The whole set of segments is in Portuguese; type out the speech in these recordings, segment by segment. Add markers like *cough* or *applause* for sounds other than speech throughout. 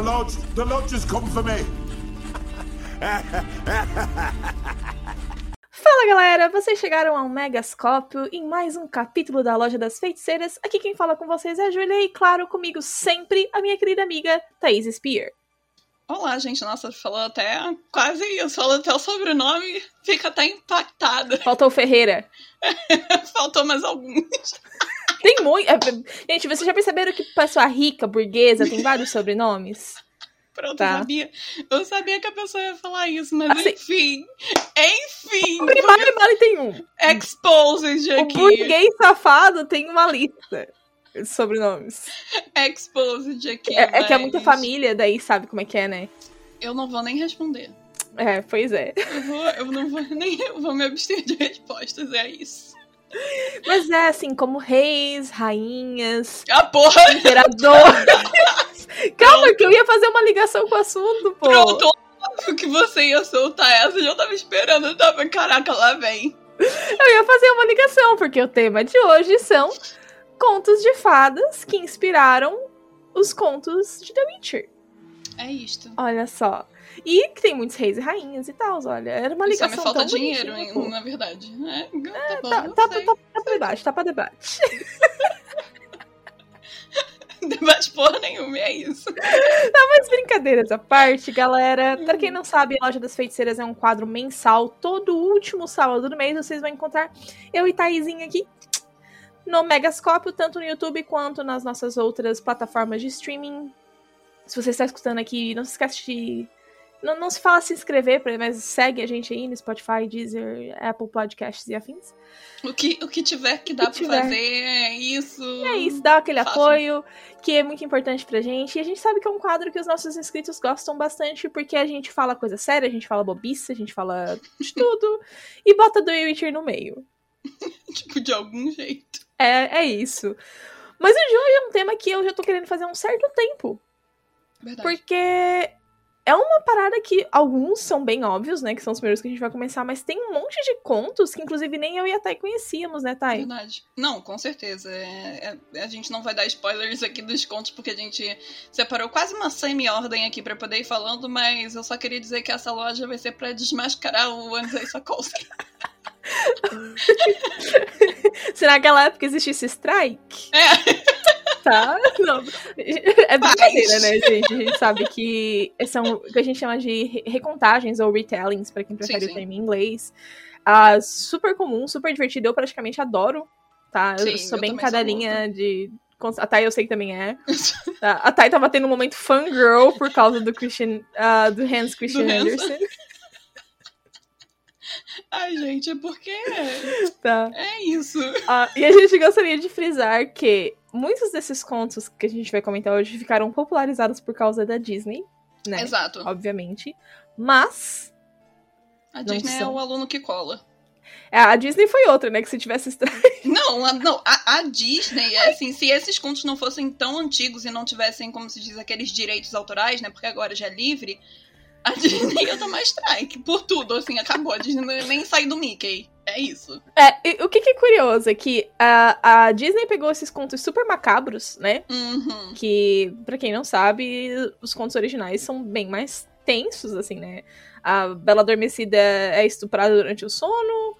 The lodge, the lodge has come for me. Fala galera, vocês chegaram ao Megascópio em mais um capítulo da Loja das Feiticeiras. Aqui quem fala com vocês é a Julia e, claro, comigo sempre a minha querida amiga Thaís Spear. Olá, gente. Nossa, falou até quase isso. Falou até o sobrenome, fica até impactada. Faltou Ferreira. *laughs* Faltou mais alguns. Tem muito. é, Gente, vocês já perceberam que pessoa rica, burguesa, tem vários sobrenomes? Pronto, Tá. eu sabia. Eu sabia que a pessoa ia falar isso, mas Assim- enfim. Enfim. O primário Mali tem um. Exposed O aqui. burguês safado tem uma lista de sobrenomes. Exposed aqui. É, é que é mas muita família, daí sabe como é que é, né? Eu não vou nem responder. É, pois é. Eu, vou, eu não vou *laughs* nem. Eu vou me abster de respostas, é isso. Mas é assim, como reis, rainhas, A porra! imperadores. *laughs* Calma, que eu ia fazer uma ligação com o assunto, pô. Pronto, óbvio que você ia soltar essa, eu já tava esperando, eu tava, caraca, lá vem. Eu ia fazer uma ligação, porque o tema de hoje são contos de fadas que inspiraram os contos de The Witcher. É isto. Olha só. E que tem muitos reis e rainhas e tal, olha. Era uma Só ligação me falta tão dinheiro, hein, pô. na verdade. É, tá bom, Tá, tá, sei. tá, tá pra debate, tá pra debate. *laughs* Debate porra nenhuma, é isso. Mas brincadeiras à parte, galera. Pra quem não sabe, a Loja das Feiticeiras é um quadro mensal. Todo último sábado do mês vocês vão encontrar eu e Thaisinha aqui no Megascópio, tanto no YouTube quanto nas nossas outras plataformas de streaming. Se você está escutando aqui, não se esquece de. Não, não se fala se inscrever, mas segue a gente aí no Spotify, Deezer, Apple Podcasts e afins. O que, o que tiver que dá que pra tiver. fazer é isso. É isso, dá aquele apoio, que é muito importante pra gente. E a gente sabe que é um quadro que os nossos inscritos gostam bastante, porque a gente fala coisa séria, a gente fala bobice, a gente fala de *laughs* tudo, e bota do Witcher no meio. *laughs* Tipo, de algum jeito. É, é isso. Mas o hoje é um tema que eu já tô querendo fazer há um certo tempo. Verdade. Porque é uma parada que alguns são bem óbvios, né? Que são os primeiros que a gente vai começar, mas tem um monte de contos que, inclusive, nem eu e a Thay conhecíamos, né, Thay? Verdade. Não, com certeza. É- é- a gente não vai dar spoilers aqui dos contos, porque a gente separou quase uma semi-ordem aqui pra poder ir falando, mas eu só queria dizer que essa loja vai ser pra desmascarar o Andrzej Sokolsky. *laughs* Se naquela época existisse strike. É. Tá? Não. É brincadeira, né, gente? A gente sabe que são o que a gente chama de re- recontagens ou retellings, pra quem prefere Sim, o termo em inglês. Ah, super comum, super divertido. Eu praticamente adoro, tá? Eu Sim, sou eu bem sou cadelinha de. A Thay eu sei que também é. *laughs* Tá? A Thay tava tendo um momento fangirl por causa do Christian. ah, do Hans Christian Do Hans. Andersen. *laughs* Ai, gente, é porque Tá? é isso. Ah, e a gente gostaria de frisar que muitos desses contos que a gente vai comentar hoje ficaram popularizados por causa da Disney, né? Exato. Obviamente. Mas A Disney é são. o aluno que cola. é, a Disney foi outra, né? Que se tivesse. estra- *laughs* Não, a, não, a, a Disney, é assim, se esses contos não fossem tão antigos e não tivessem, como se diz, aqueles direitos autorais, né? Porque agora já é livre, a *laughs* Disney ia tomar strike por tudo, assim, acabou. A Disney nem sair do Mickey. É isso. É, o que, que é curioso é que a, a Disney pegou esses contos super macabros, né? Uhum. Que, pra quem não sabe, os contos originais são bem mais tensos, assim, né? A Bela Adormecida é estuprada durante o sono.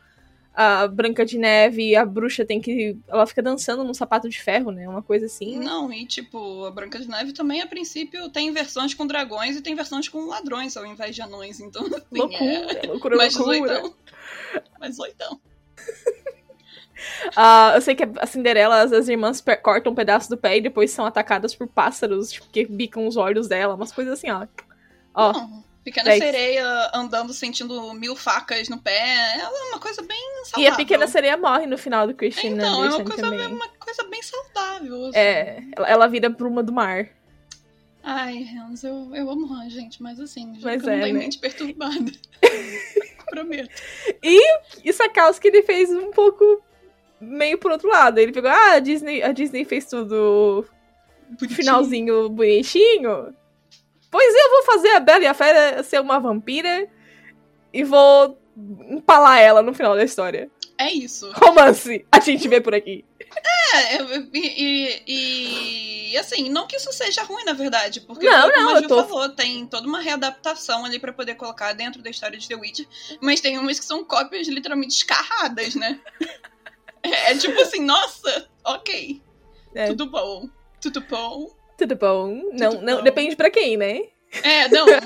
A Branca de Neve, a bruxa tem que. Ela fica dançando num sapato de ferro, né? Uma coisa assim. Não, e tipo, a Branca de Neve também, a princípio, tem versões com dragões e tem versões com ladrões ao invés de anões. Então, *laughs* assim, é loucura, *laughs* loucura, mais loucura. oitão. Mais oitão. Ah, eu sei que a Cinderela, as, as irmãs cortam um pedaço do pé e depois são atacadas por pássaros, tipo, que bicam os olhos dela, umas coisas assim, ó. Ó, Não, pequena dez. sereia andando, sentindo mil facas no pé. Ela é uma coisa bem e saudável. a pequena sereia morre no final do Christian Então, é uma coisa, também. é uma coisa bem saudável. assim. É, ela, ela vira bruma do mar. Ai, Hans, eu, eu amo Han, gente, mas assim, já Mas que eu não é, tenho né? mente perturbada. *laughs* Prometo. E Sakowski, ele fez um pouco meio por outro lado. Ele pegou, ah, a Disney, a Disney fez tudo Bonitinho. finalzinho bonitinho. Pois eu vou fazer a Bela e a Fera ser uma vampira e vou empalar ela no final da história. É isso. Romance, a gente vê por aqui. É, e, e- e, assim, não que isso seja ruim, na verdade, porque Não, como não, a Ju tô- falou, tem toda uma readaptação ali pra poder colocar dentro da história de The Witcher, mas tem umas que são cópias literalmente escarradas, né? *laughs* É, tipo assim, nossa, ok, É. tudo bom, tudo bom. Tudo bom? Não, Tudo não, bom. depende pra quem, né? É, não, é,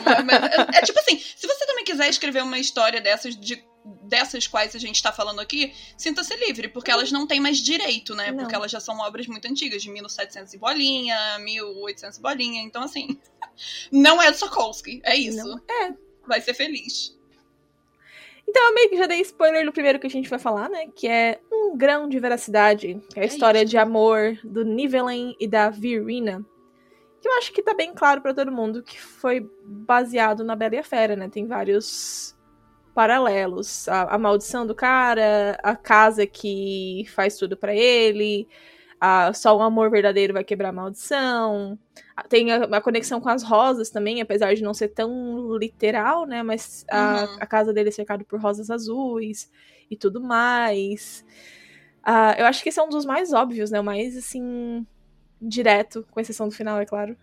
é tipo assim, se você também quiser escrever uma história dessas de dessas quais a gente tá falando aqui, sinta-se livre, porque elas não têm mais direito, né? Não. Porque elas já são obras muito antigas, de 1700 e bolinha, 1800 e bolinha, então assim, *laughs* não é Sokolsky, é isso. Não é. Vai ser feliz. Então eu meio que já dei spoiler no primeiro que a gente vai falar, né? Que é Um Grão de Veracidade. Que é a É história isso. de amor do Nivelen e da Virina. Que eu acho que tá bem claro pra todo mundo que foi baseado na Bela e a Fera, né? Tem vários paralelos. A, a maldição do cara, a casa que faz tudo pra ele, a, só o amor verdadeiro vai quebrar a maldição. Tem a, a conexão com as rosas também, apesar de não ser tão literal, né? Mas a, Uhum. a casa dele é cercada por rosas azuis e tudo mais. Ah, eu acho que esse é um dos mais óbvios, né? O mais, assim, direto, com exceção do final, é claro.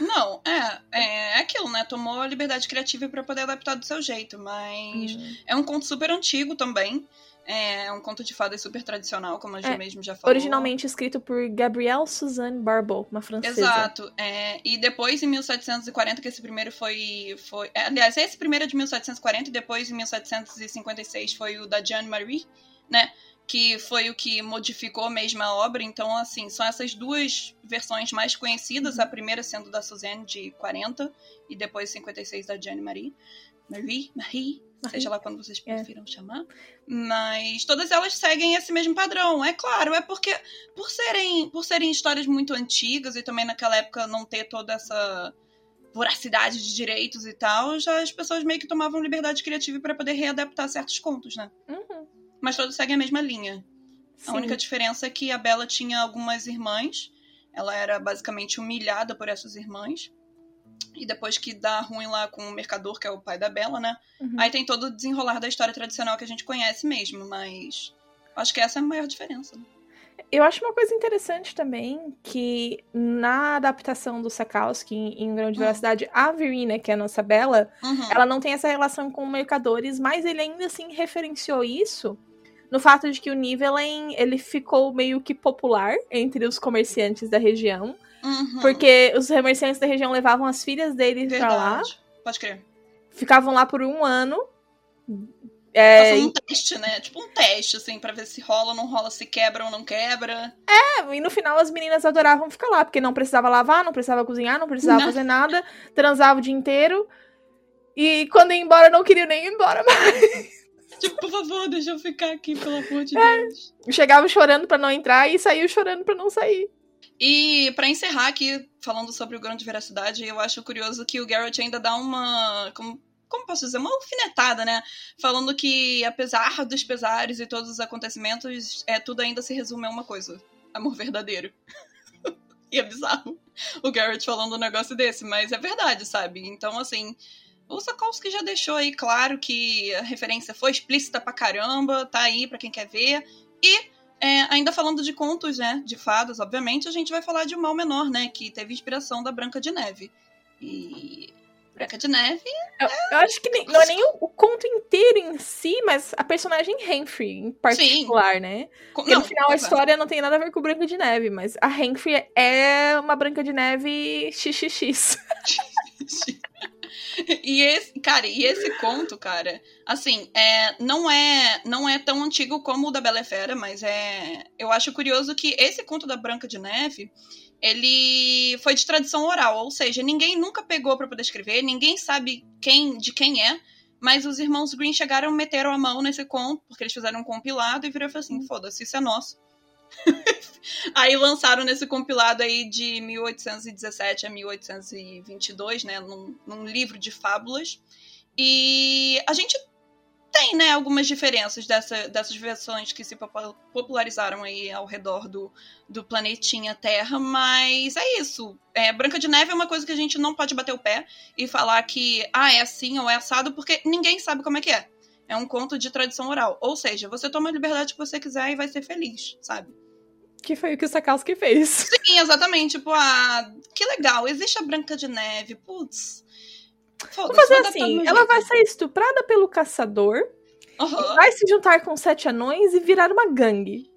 Não, é, é aquilo, né? Tomou a liberdade criativa pra poder adaptar do seu jeito, mas é um conto super antigo também. É um conto de fadas super tradicional, como a Ju É, mesmo já falou. Originalmente escrito por Gabrielle Suzanne Barbeau, uma francesa. Exato. é, e depois, em 1740, que esse primeiro foi. foi é, aliás, esse primeiro é de 1740 e depois, em 1756, foi o da Jeanne Marie, né? Que foi o que modificou mesmo a obra. Então, assim, são essas duas versões mais conhecidas. A primeira sendo da Suzanne, de 40, e depois 56 da Jeanne Marie. Marie, Marie, seja lá quando vocês É. prefiram chamar. Mas todas elas seguem esse mesmo padrão. É claro, é porque por serem, por serem histórias muito antigas e também naquela época não ter toda essa voracidade de direitos e tal, já as pessoas meio que tomavam liberdade criativa para poder readaptar certos contos, né? Uhum, Mas todos seguem a mesma linha. sim. A única diferença é que a Bella tinha algumas irmãs. Ela era basicamente humilhada por essas irmãs. E depois que dá ruim lá com o mercador, que é o pai da Bella, né? Uhum. Aí tem todo o desenrolar da história tradicional que a gente conhece mesmo, mas acho que essa é a maior diferença. né? Eu acho uma coisa interessante também que na adaptação do Sakowski em Um Grão de Hum. Veracidade, a Virina, que é a nossa Bela, Uhum. ela não tem essa relação com mercadores, mas ele ainda assim referenciou isso no fato de que o Nivelen, ele ficou meio que popular entre os comerciantes da região, Uhum. porque os comerciantes da região levavam as filhas deles pra lá, Verdade. Pode crer. ficavam lá por um ano. É, Passando um teste, né? Tipo um teste, assim, pra ver se rola ou não rola, se quebra ou não quebra. e no final as meninas adoravam ficar lá, porque não precisava lavar, não precisava cozinhar, não precisava Não. fazer nada, *laughs* transava o dia inteiro. E quando ia embora, não queria nem ir embora mais. Tipo, por favor, deixa eu ficar aqui, pelo amor de É. Deus. Chegava chorando pra não entrar e saiu chorando pra não sair. E pra encerrar aqui, falando sobre o grão de veracidade, eu acho curioso que o Garrett ainda dá uma. Como, como posso dizer? Uma alfinetada, né? Falando que, apesar dos pesares e todos os acontecimentos, é, tudo ainda se resume a uma coisa: amor verdadeiro. *laughs* e é bizarro o Garrett falando um negócio desse, mas é verdade, sabe? Então, assim. O Sakolsky já deixou aí claro que a referência foi explícita pra caramba, tá aí pra quem quer ver. E é, ainda falando de contos, né, de fadas, obviamente, a gente vai falar de O Mal Menor, né, que teve inspiração da Branca de Neve. E Branca de Neve, Eu, eu acho que nem- não é nem o, o conto inteiro em si, mas a personagem Henry, em particular, né? co- Porque não, no final a história não tem nada a ver com Branca de Neve, mas a Henry é uma Branca de Neve xxx. *laughs* *laughs* E esse, cara, e esse conto, cara, assim, é, não é não é tão antigo como o da Bela Fera, mas é, eu acho curioso que esse conto da Branca de Neve, ele foi de tradição oral, ou seja, ninguém nunca pegou pra poder escrever, ninguém sabe quem de quem é, mas os irmãos Green chegaram, meteram a mão nesse conto, porque eles fizeram um compilado e viram e falaram assim, foda-se, isso é nosso. *laughs* aí lançaram nesse compilado aí de 1817 a 1822, né, num, num livro de fábulas. E a gente tem, né, algumas diferenças dessa, dessas versões que se popu- popularizaram aí ao redor do, do planetinha Terra, mas é isso. É, Branca de Neve é uma coisa que a gente não pode bater o pé e falar que, ah, é assim ou é assado, porque ninguém sabe como é que é. É um conto de tradição oral. Ou seja, você toma a liberdade que você quiser e vai ser feliz, sabe? Que foi o que o Sakowski fez. Sim, exatamente. Tipo, ah, que legal, existe a Branca de Neve. Putz. Vamos fazer assim: ela vai ser estuprada pelo caçador. Uhum. Vai se juntar com sete anões e virar uma gangue.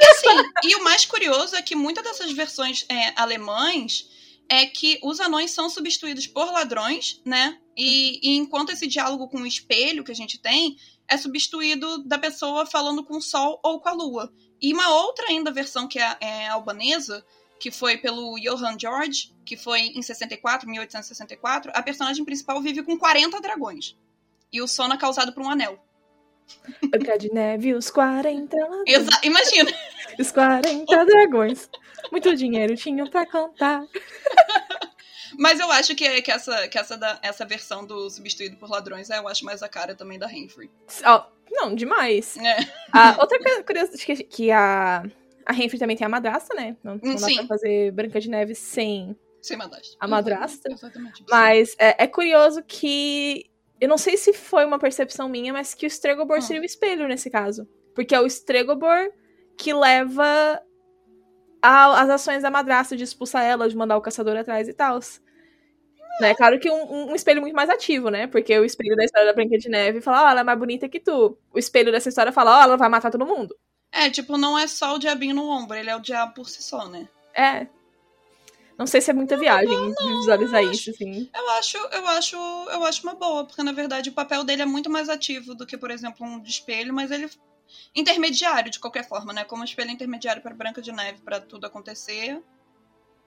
E assim, e o mais curioso é que muitas dessas versões é, alemães é que os anões são substituídos por ladrões, né? E, e, enquanto esse diálogo com o espelho que a gente tem é substituído da pessoa falando com o sol ou com a lua. E uma outra ainda versão que é, é albanesa, que foi pelo Johann George, que foi em 64, 1864, a personagem principal vive com 40 dragões. E o sono é causado por um anel. Branca de Neve, os 40 ladrões. *laughs* Exa imagina. Os 40 dragões. Muito dinheiro tinham pra contar. Mas eu acho que, que, essa, que essa, da, essa versão do Substituído por Ladrões eu acho mais a cara também da Renfrey. Oh, não, demais. É. Ah, outra coisa curiosa que, que a, a Renfrey também tem a madrasta, né? Não, não dá Sim. pra fazer Branca de Neve sem Sem madrasta. a madrasta. Exatamente. Mas é, é curioso que. Eu não sei se foi uma percepção minha, mas que o Stregobor Hum. seria o espelho nesse caso. Porque é o Stregobor que leva a- as ações da madrasta de expulsar ela, de mandar o caçador atrás e tal. Né? Claro que um, um espelho muito mais ativo, né? Porque o espelho da história da Branca de Neve fala, ó, ela é mais bonita que tu. O espelho dessa história fala, ó, ela vai matar todo mundo. É, tipo, não é só o diabinho no ombro, ele é o diabo por si só, né? É. Não sei se é muita viagem de visualizar eu isso, assim. Eu acho, eu acho, eu acho uma boa, porque na verdade o papel dele é muito mais ativo do que, por exemplo, um de espelho, mas ele intermediário de qualquer forma, né? Como espelho intermediário para Branca de Neve para tudo acontecer.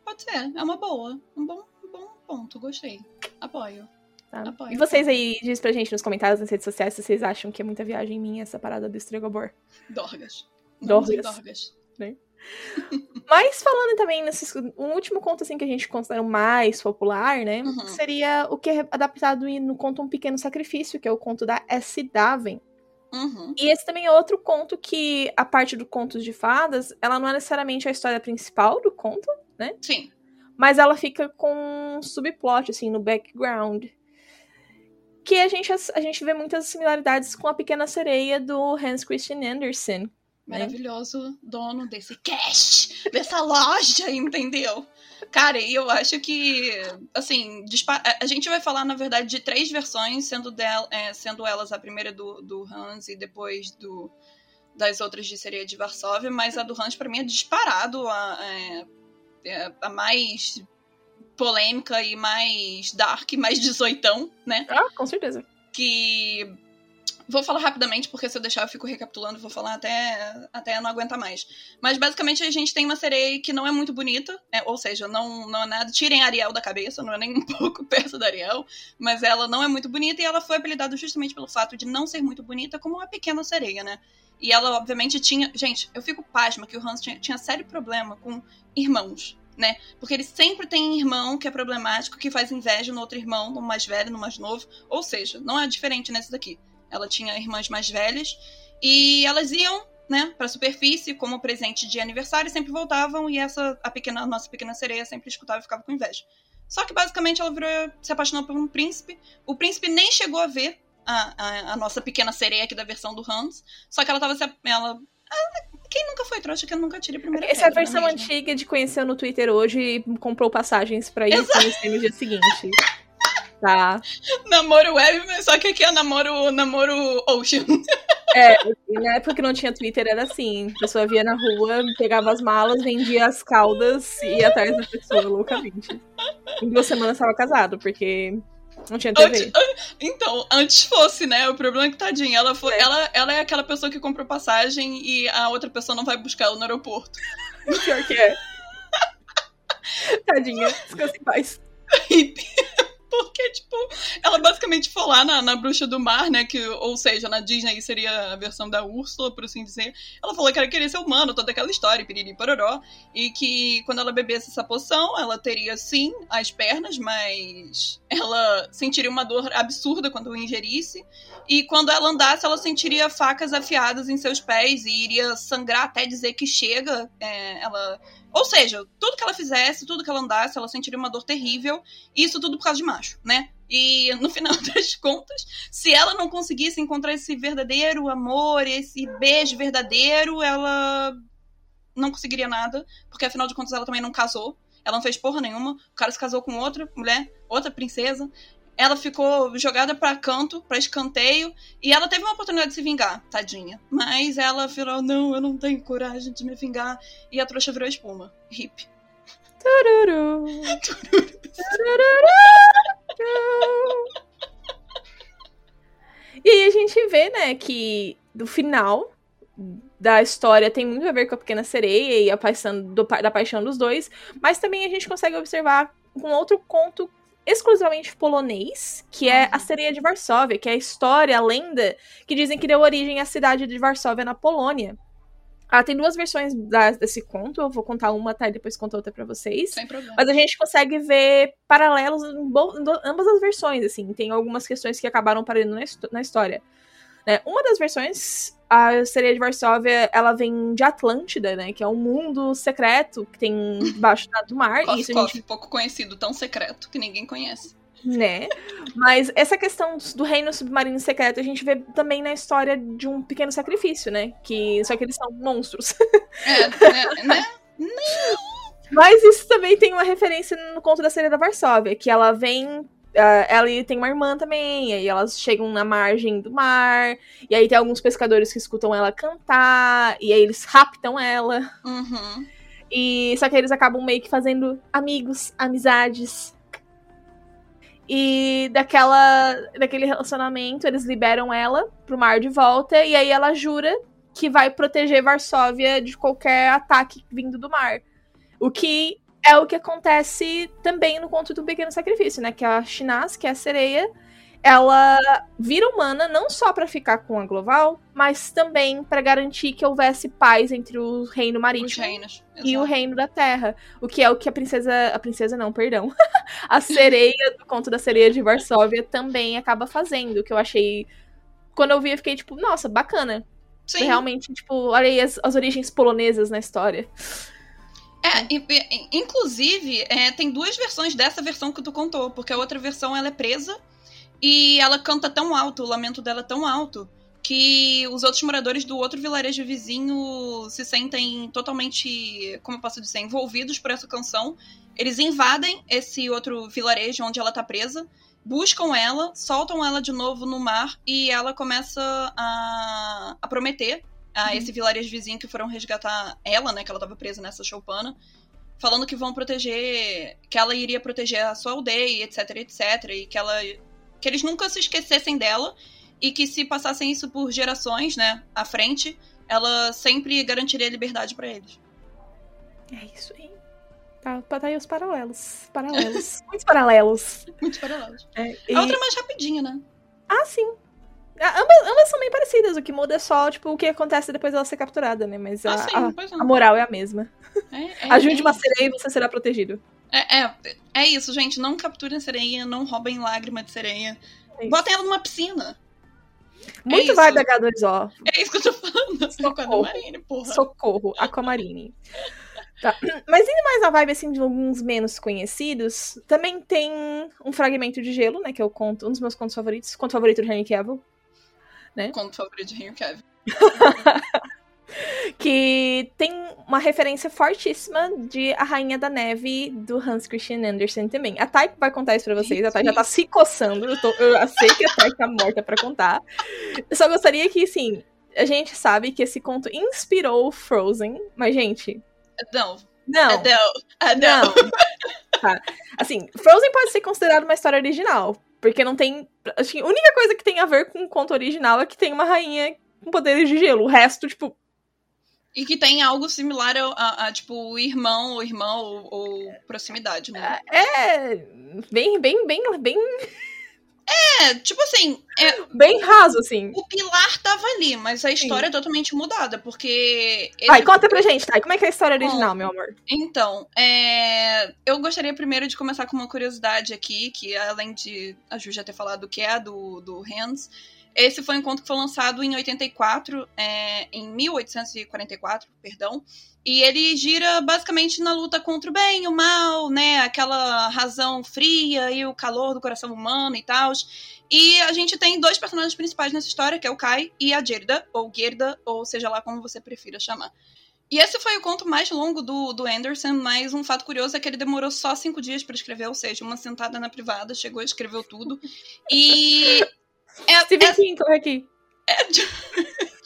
Pode ser, é uma boa, um bom, um bom ponto, gostei. Apoio. Tá? Apoio. E vocês aí, diz pra gente nos comentários nas redes sociais se vocês acham que é muita viagem minha essa parada do Stregobor. Dorgas. Dorgas. Dorgas. Dorgas. *laughs* Mas falando também nesse um último conto assim que a gente considera mais popular, né? Uhum. Seria o que é adaptado no conto Um Pequeno Sacrifício, que é o conto da S. Daven. Uhum. E esse também é outro conto que a parte do contos de fadas, ela não é necessariamente a história principal do conto, Sim. mas ela fica com um subplot assim no background. Que a gente, a gente vê muitas similaridades com a Pequena Sereia do Hans Christian Andersen. né? Maravilhoso dono desse cash, dessa loja, entendeu? Cara, e eu acho que, assim, a- gente vai falar, na verdade, de três versões, sendo, del- é, sendo elas a primeira do, do Hans e depois do das outras de Sereia de Varsóvia, mas a do Hans, pra mim, é disparado a, é, é, a mais polêmica e mais dark, mais 18, né? Ah, com certeza. que vou falar rapidamente porque se eu deixar eu fico recapitulando, vou falar até até não aguentar mais. Mas basicamente a gente tem uma sereia que não é muito bonita, é, ou seja, não não é nada, tirem Ariel da cabeça, não é nem um *laughs* pouco perto da Ariel, mas ela não é muito bonita e ela foi apelidada justamente pelo fato de não ser muito bonita como uma pequena sereia, né? E ela obviamente tinha, gente, eu fico pasma que o Hans tinha, tinha sério problema com irmãos. Né? Porque ele sempre tem irmão que é problemático, que faz inveja no outro irmão, no mais velho, no mais novo. Ou seja, não é diferente nesse daqui. Ela tinha irmãs mais velhas e elas iam, né, pra superfície como presente de aniversário e sempre voltavam e essa a pequena a nossa pequena sereia sempre escutava e ficava com inveja. Só que basicamente ela virou, se apaixonou por um príncipe. O príncipe nem chegou a ver a, a, a nossa pequena sereia aqui da versão do Hans, só que ela tava se ela ah, quem nunca foi trouxa que nunca tira a primeira Essa é a pedra, versão antiga de conhecer no Twitter hoje e comprou passagens pra ir no dia seguinte. Tá. Namoro web, mas só que aqui é namoro, namoro ocean. É, na época que não tinha Twitter era assim. A pessoa via na rua, pegava as malas, vendia as caudas e ia atrás da pessoa loucamente. Em duas semanas estava casado, porque não tinha TV. Antes- então, antes fosse, né? O problema é que, tadinha, ela, foi, É. ela, ela é aquela pessoa que comprou passagem e a outra pessoa não vai buscar ela no aeroporto. Pior que é. *laughs* Tadinha, descansa em paz. Porque, tipo, ela basicamente foi lá na, na Bruxa do Mar, né? Que, ou seja, na Disney seria a versão da Úrsula, por assim dizer. Ela falou que ela queria ser humano, toda aquela história, piriri pororó. E que quando ela bebesse essa poção, ela teria sim as pernas, mas ela sentiria uma dor absurda quando ingerisse. E quando ela andasse, ela sentiria facas afiadas em seus pés e iria sangrar até dizer que chega. É, ela. Ou seja, tudo que ela fizesse, tudo que ela andasse, ela sentiria uma dor terrível. Isso tudo por causa de macho, né? E no final *laughs* das contas, se ela não conseguisse encontrar esse verdadeiro amor, esse beijo verdadeiro, ela não conseguiria nada, porque afinal de contas ela também não casou. Ela não fez porra nenhuma. O cara se casou com outra mulher, outra princesa. Ela ficou jogada para canto, para escanteio, e ela teve uma oportunidade de se vingar, tadinha. Mas ela virou, não, eu não tenho coragem de me vingar. E a trouxa virou espuma. Hip. Tururu. E aí a gente vê, né, que do final da história tem muito a ver com a Pequena Sereia e a paixão, do, da paixão dos dois, mas também a gente consegue observar um outro conto exclusivamente polonês, que é A Sereia de Varsóvia, que é a história, a lenda, que dizem que deu origem à cidade de Varsóvia na Polônia. Ah, tem duas versões da, desse conto, eu vou contar uma, tá? E depois conto outra pra vocês. Sem problema. Mas a gente consegue ver paralelos em, em ambas as versões, assim. Tem algumas questões que acabaram parando na, na história. Né? Uma das versões, a sereia de Varsóvia, ela vem de Atlântida, né? Que é um mundo secreto que tem debaixo do mar. Cof, e isso cof, gente... pouco conhecido, tão secreto que ninguém conhece. Né? Mas essa questão do reino submarino secreto a gente vê também na história de um pequeno sacrifício, né? Que só que eles são monstros. É, né? né? *laughs* Mas isso também tem uma referência no conto da sereia da Varsóvia, que ela vem ela tem uma irmã também, e aí elas chegam na margem do mar, e aí tem alguns pescadores que escutam ela cantar, e aí eles raptam ela. Uhum. E só que eles acabam meio que fazendo amigos, amizades. E daquela daquele relacionamento, eles liberam ela pro mar de volta, e aí ela jura que vai proteger Varsóvia de qualquer ataque vindo do mar. O que é o que acontece também no conto do Pequeno Sacrifício, né? Que a Shinaz, que é a sereia, ela vira humana não só para ficar com a Global, mas também para garantir que houvesse paz entre o reino marítimo reinos, e o reino da terra. O que é o que a princesa. A princesa não, perdão. *laughs* a sereia do conto da sereia de Varsóvia também acaba fazendo. Que eu achei. Quando eu vi, eu fiquei tipo, nossa, bacana. Sim. Realmente, tipo, olha aí as, as origens polonesas na história. É, e- inclusive, é, tem duas versões dessa versão que tu contou, porque a outra versão ela é presa e ela canta tão alto, o lamento dela é tão alto, que os outros moradores do outro vilarejo vizinho se sentem totalmente, como eu posso dizer, envolvidos por essa canção. Eles invadem esse outro vilarejo onde ela tá presa, buscam ela, soltam ela de novo no mar e ela começa a, a prometer a esse vilarejo vizinho que foram resgatar ela, né, que ela tava presa nessa choupana, falando que vão proteger, que ela iria proteger a sua aldeia, etc, etc, e que ela que eles nunca se esquecessem dela e que se passassem isso por gerações, né, à frente, ela sempre garantiria liberdade pra eles. É isso aí. Tá, tá aí os paralelos. Paralelos. *laughs* Muitos paralelos. Muito paralelos. É, e- A outra é mais rapidinha, né? Ah, sim. Ah, Ambas, ambas são bem parecidas. O que muda é só, tipo, o que acontece depois dela ser capturada, né? Mas a, Ah, sim, a, a moral é a mesma. É, é, Ajude é uma sereia e você será protegido. É, é, é isso, gente. Não capturem sereia, não roubem lágrima de sereia. É. Botem ela numa piscina. Muito isso. vibe H2O. É isso que eu tô falando. Socorro. Marine, porra. Socorro, Aquamarine. Tá. Mas indo mais na vibe, assim, de alguns menos conhecidos, também tem um fragmento de gelo, né? Que é o conto, um dos meus contos favoritos. Conto favorito do Henry Cavill. Conto favorito de Henry Cavill. *laughs* Que tem uma referência fortíssima de A Rainha da Neve, do Hans Christian Andersen também. A Thay vai contar isso pra vocês. A Thay já tá se coçando. Eu, tô, eu sei que a Thay tá morta pra contar. Eu só gostaria que, assim, a gente sabe que esse conto inspirou Frozen. Mas, gente, Não. não. É não. É não. Não. Tá. Assim, Frozen pode ser considerado uma história original. Porque não tem. Acho que a única coisa que tem a ver com o conto original é que tem uma rainha com poderes de gelo. O resto, tipo, E que tem algo similar a, a- a, tipo, o irmão, ou irmão, ou, ou proximidade, né? é. Bem, bem, bem, bem, É, tipo assim, é, bem raso, assim. o pilar tava ali, mas a história é totalmente mudada, porque. esse- Vai, conta pra gente, tá? Como é que é a história original, meu amor? Então, é, eu gostaria primeiro de começar com uma curiosidade aqui, que além de a Ju já ter falado que é do, do Hans, esse foi um conto que foi lançado em 84, é, em 1844, perdão, e ele gira basicamente na luta contra o bem e o mal, né, aquela razão fria e o calor do coração humano e tal. E a gente tem dois personagens principais nessa história, que é o Kai e a Gerda, ou Gerda, ou seja lá como você prefira chamar. E esse foi o conto mais longo do, do Anderson, mas um fato curioso é que ele demorou só cinco dias para escrever, ou seja, uma sentada na privada, chegou e escreveu tudo. E. *laughs* É, Stephen é, King, corre aqui. É, *laughs*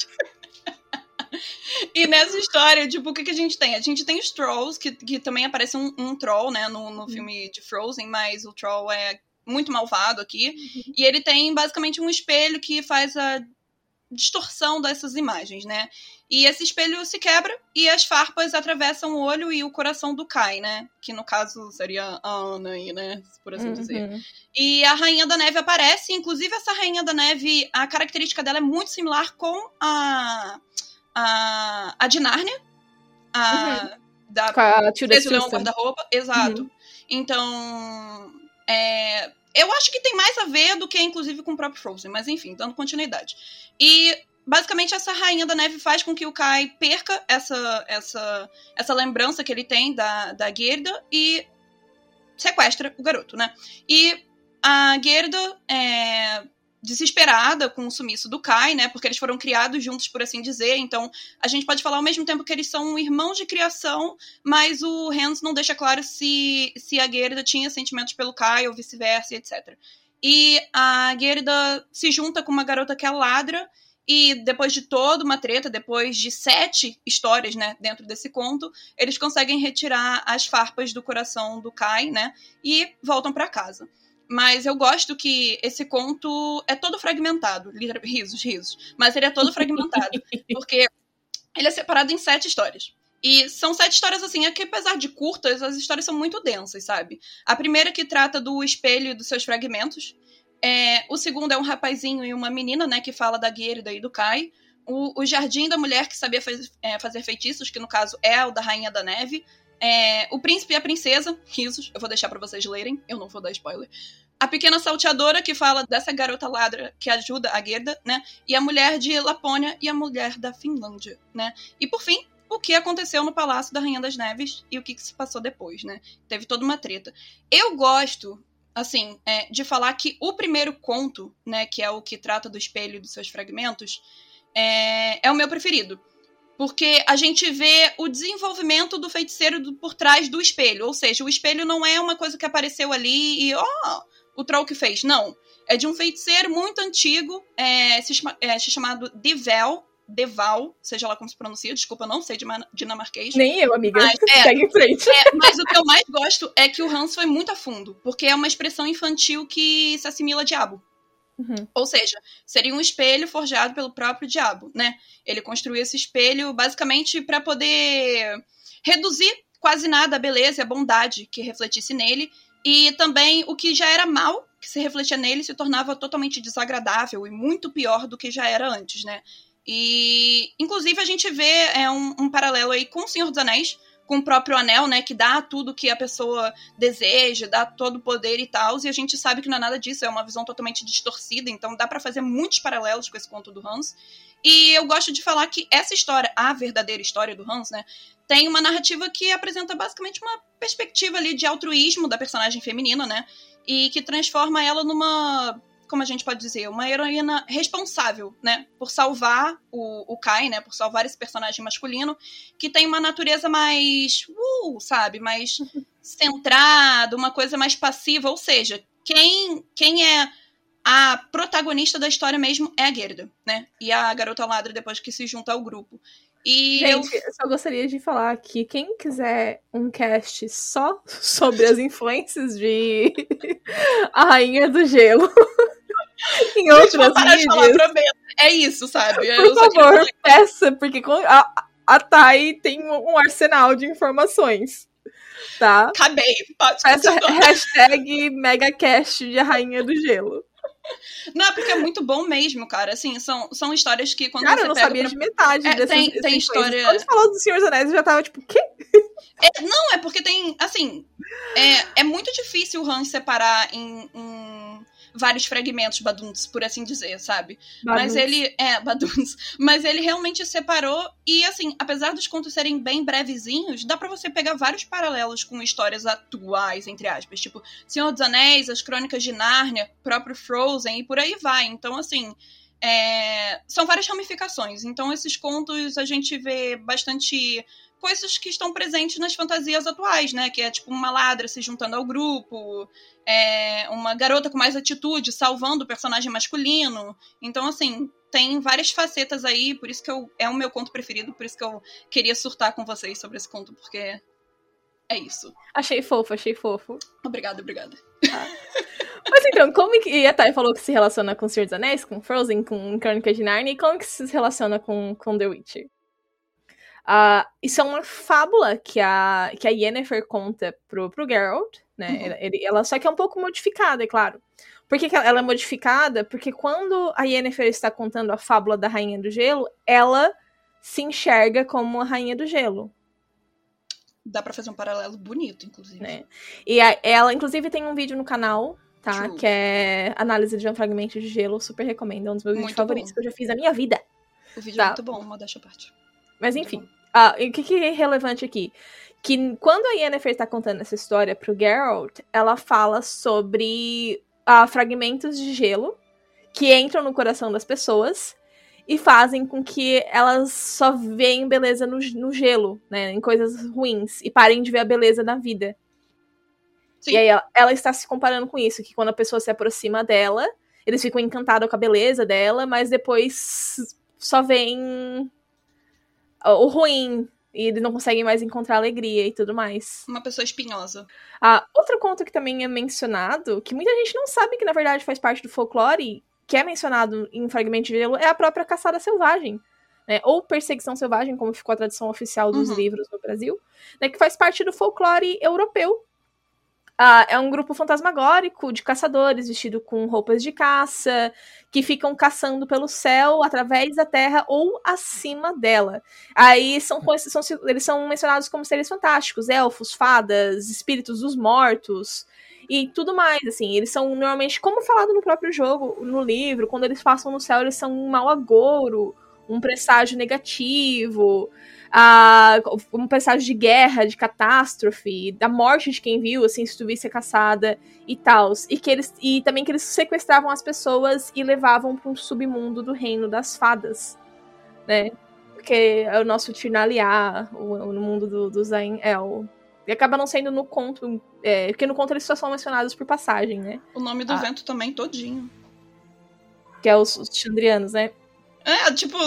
*laughs* e nessa história, tipo, o que, que a gente tem? A gente tem os Trolls, que, que também aparece um, um troll, né, no, no uhum. filme de Frozen, mas o Troll é muito malvado aqui. Uhum. E ele tem basicamente um espelho que faz a distorção dessas imagens, né? E esse espelho se quebra e as farpas atravessam o olho e o coração do Kai, né? Que no caso seria a Ana aí, né? Por assim uhum. dizer. E a Rainha da Neve aparece, inclusive essa Rainha da Neve, a característica dela é muito similar com a a, a de Nárnia, a uhum. da com a Tilda Leão Guarda-Roupa, exato. Uhum. Então, é, eu acho que tem mais a ver do que, inclusive, com o próprio Frozen, mas enfim, dando continuidade. E basicamente essa rainha da neve faz com que o Kai perca essa essa essa lembrança que ele tem da, da Gerda e sequestra o garoto, né? E a Gerda é, desesperada com o sumiço do Kai, né? Porque eles foram criados juntos, por assim dizer. Então, a gente pode falar ao mesmo tempo que eles são irmãos de criação, mas o Hans não deixa claro se, se a Gerda tinha sentimentos pelo Kai ou vice-versa, etc. E a Gerda se junta com uma garota que é ladra. E depois de toda uma treta, depois de sete histórias, né, dentro desse conto, eles conseguem retirar as farpas do coração do Kai, né, e voltam para casa. Mas eu gosto que esse conto é todo fragmentado. Risos, risos. Mas ele é todo fragmentado. *laughs* porque ele é separado em sete histórias. E são sete histórias assim, é que apesar de curtas, as histórias são muito densas, sabe? A primeira que trata do espelho e dos seus fragmentos. É, o segundo é um rapazinho e uma menina, né, que fala da Guerida e do Kai. O, o Jardim da Mulher que sabia faz, é, fazer feitiços, que no caso é o da Rainha da Neve. É, o Príncipe e a Princesa, risos, eu vou deixar para vocês lerem, eu não vou dar spoiler. A Pequena Salteadora, que fala dessa garota ladra que ajuda a Gerda, né? E a Mulher de Lapônia e a Mulher da Finlândia, né? E por fim, o que aconteceu no Palácio da Rainha das Neves e o que, que se passou depois, né? Teve toda uma treta. Eu gosto assim, é, de falar que o primeiro conto, né, que é o que trata do espelho e dos seus fragmentos, é, é o meu preferido porque a gente vê o desenvolvimento do feiticeiro do, por trás do espelho. Ou seja, o espelho não é uma coisa que apareceu ali e, ó, oh, o troll que fez. Não. É de um feiticeiro muito antigo, é, se, é, se chamado Devel, Deval, seja lá como se pronuncia, desculpa, eu não sei de dinamarquês. Nem eu, amiga. Mas, é, *laughs* Segue em frente. É, mas o que eu mais gosto é que o Hans foi muito a fundo, porque é uma expressão infantil que se assimila a diabo. Uhum. Ou seja, seria um espelho forjado pelo próprio diabo, né? Ele construiu esse espelho basicamente para poder reduzir quase nada a beleza e a bondade que refletisse nele, e também o que já era mal, que se refletia nele, se tornava totalmente desagradável e muito pior do que já era antes, né? E, inclusive, a gente vê é, um, um paralelo aí com o Senhor dos Anéis, com o próprio anel, né, que dá tudo que a pessoa deseja, dá todo o poder e tal, e a gente sabe que não é nada disso, é uma visão totalmente distorcida, então dá para fazer muitos paralelos com esse conto do Hans. E eu gosto de falar que essa história, a verdadeira história do Hans, né, tem uma narrativa que apresenta basicamente uma perspectiva ali de altruísmo da personagem feminina, né, e que transforma ela numa como a gente pode dizer, uma heroína responsável, né? Por salvar o, o Kai, né? Por salvar esse personagem masculino, que tem uma natureza mais. Uh, sabe? Mais *laughs* centrada, uma coisa mais passiva. Ou seja, quem, quem é a protagonista da história mesmo é a Gerda, né? E a garota ladra depois que se junta ao grupo. E Gente, eu... eu só gostaria de falar que quem quiser um cast só *laughs* sobre as influências de *laughs* A Rainha do Gelo *laughs* em outras mídias. É isso, sabe? Por eu favor, peça, porque a, a Thay tem um arsenal de informações. Tá? Acabei. Peça hashtag megacast de A Rainha do Gelo. Não, é porque é muito bom mesmo, cara. Assim, são, são histórias que quando cara, você eu não sabia pra... de metade é, dessas, tem, tem história... Quando você falou do Senhor dos Anéis, eu já tava tipo, quê? É, não, é porque tem, assim, é, é muito difícil o Hans separar em, em vários fragmentos baduns, por assim dizer, sabe? Mas ele. É, *laughs* baduns. Mas ele realmente separou. E, assim, apesar dos contos serem bem brevezinhos, dá para você pegar vários paralelos com histórias atuais, entre aspas. Tipo, Senhor dos Anéis, as Crônicas de Nárnia, próprio Frozen e por aí vai. Então, assim. é, são várias ramificações. Então, esses contos a gente vê bastante coisas que estão presentes nas fantasias atuais, né? Que é tipo uma ladra se juntando ao grupo, é, uma garota com mais atitude salvando o personagem masculino. Então, assim, tem várias facetas aí, por isso que eu, é o meu conto preferido, por isso que eu queria surtar com vocês sobre esse conto, porque é isso. Achei fofo, achei fofo. Obrigada, obrigada. Ah. Mas então, como que. E a Thay falou que se relaciona com Senhor dos Anéis, com Frozen, com Crônicas de Narnia, e como que se relaciona com, com The Witcher? Uh, isso é uma fábula que a, que a Yennefer conta pro, pro Geralt, né? Uhum. Ele, ela só que é um pouco modificada, é claro. Por que, que ela é modificada? Porque quando a Yennefer está contando a fábula da Rainha do Gelo, ela se enxerga como a Rainha do Gelo. Dá pra fazer um paralelo bonito, inclusive. Né? E a, ela, inclusive, tem um vídeo no canal, tá? True. Que é análise de um fragmento de gelo. Super recomendo. É um dos meus muito vídeos favoritos bom. que eu já fiz na minha vida. O vídeo é tá? é muito bom, modéstia à parte. Mas enfim. Ah, o que, que é relevante aqui? Que quando a Yennefer tá contando essa história pro Geralt, ela fala sobre ah, fragmentos de gelo que entram no coração das pessoas e fazem com que elas só veem beleza no, no gelo, né? Em coisas ruins. E parem de ver a beleza da vida. Sim. E aí ela, ela, está se comparando com isso, que quando a pessoa se aproxima dela, eles ficam encantados com a beleza dela, mas depois só veem o ruim. E eles não conseguem mais encontrar alegria e tudo mais. Uma pessoa espinhosa. Ah, outro conto que também é mencionado, que muita gente não sabe que na verdade faz parte do folclore, que é mencionado em Fragmento de Gelo, é a própria caçada selvagem. Né, ou perseguição selvagem, como ficou a tradução oficial dos uhum. livros no Brasil, né, que faz parte do folclore europeu. Ah, é um grupo fantasmagórico de caçadores vestido com roupas de caça, que ficam caçando pelo céu, através da terra ou acima dela. Aí são, são eles são mencionados como seres fantásticos, elfos, fadas, espíritos dos mortos e tudo mais, assim. Eles são normalmente, como falado no próprio jogo, no livro, quando eles passam no céu, eles são um mau agouro, um presságio negativo, uh, um presságio de guerra, de catástrofe, da morte de quem viu, assim, se tu visse a caçada e tal. E, que eles, e também que eles sequestravam as pessoas e levavam para um submundo do reino das fadas, né? Porque é o nosso Tirnaliá, no mundo do, do Zain El. E acaba não sendo no conto. É, porque no conto eles só são mencionados por passagem, né? O nome do ah. vento também todinho. Que é os, os Chandrianos, né? É, tipo,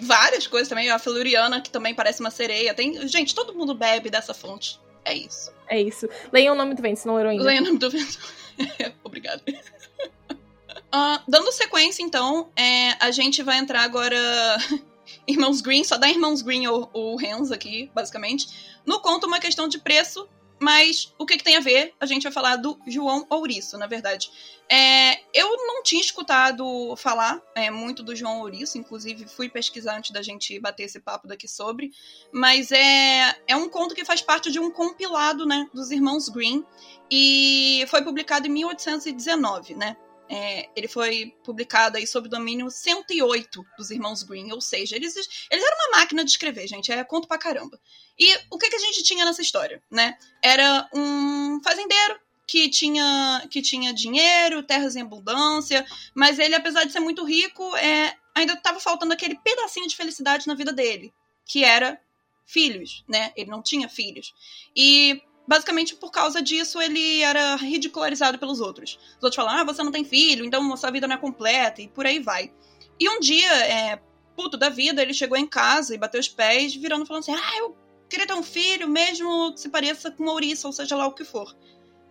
várias coisas também. A Feluriana, que também parece uma sereia. Tem... Gente, todo mundo bebe dessa fonte. É isso. É isso. Leiam o nome do vento, se não leram ainda. Leiam o nome do vento. *laughs* Obrigada. Uh, *laughs* dando sequência, então, é, a gente vai entrar agora. *laughs* Irmãos Green, só dá Irmãos Green ou, ou Hands aqui, basicamente. No conto, uma questão de preço mas o que, que, tem a ver? A gente vai falar do João Ouriço, na verdade. É, eu não tinha escutado falar é, muito do João Ouriço, inclusive fui pesquisar antes da gente bater esse papo daqui sobre. Mas é, é um conto que faz parte de um compilado né, dos irmãos Green e foi publicado em 1819, né? É, ele foi publicado aí sob o domínio 108 dos irmãos Green, ou seja, eles, eles eram uma máquina de escrever, gente, é conto pra caramba. E o que, que a gente tinha nessa história, né? Era um fazendeiro que tinha, que tinha dinheiro, terras em abundância, mas ele, apesar de ser muito rico, é, ainda estava faltando aquele pedacinho de felicidade na vida dele, que era filhos, né? Ele não tinha filhos. E basicamente por causa disso ele era ridicularizado pelos outros. Os outros falavam, ah, você não tem filho, então sua vida não é completa, e por aí vai. E um dia, é, puto da vida, ele chegou em casa e bateu os pés, virando falando assim, ah, eu queria ter um filho, mesmo que se pareça com Maurício, ou seja lá o que for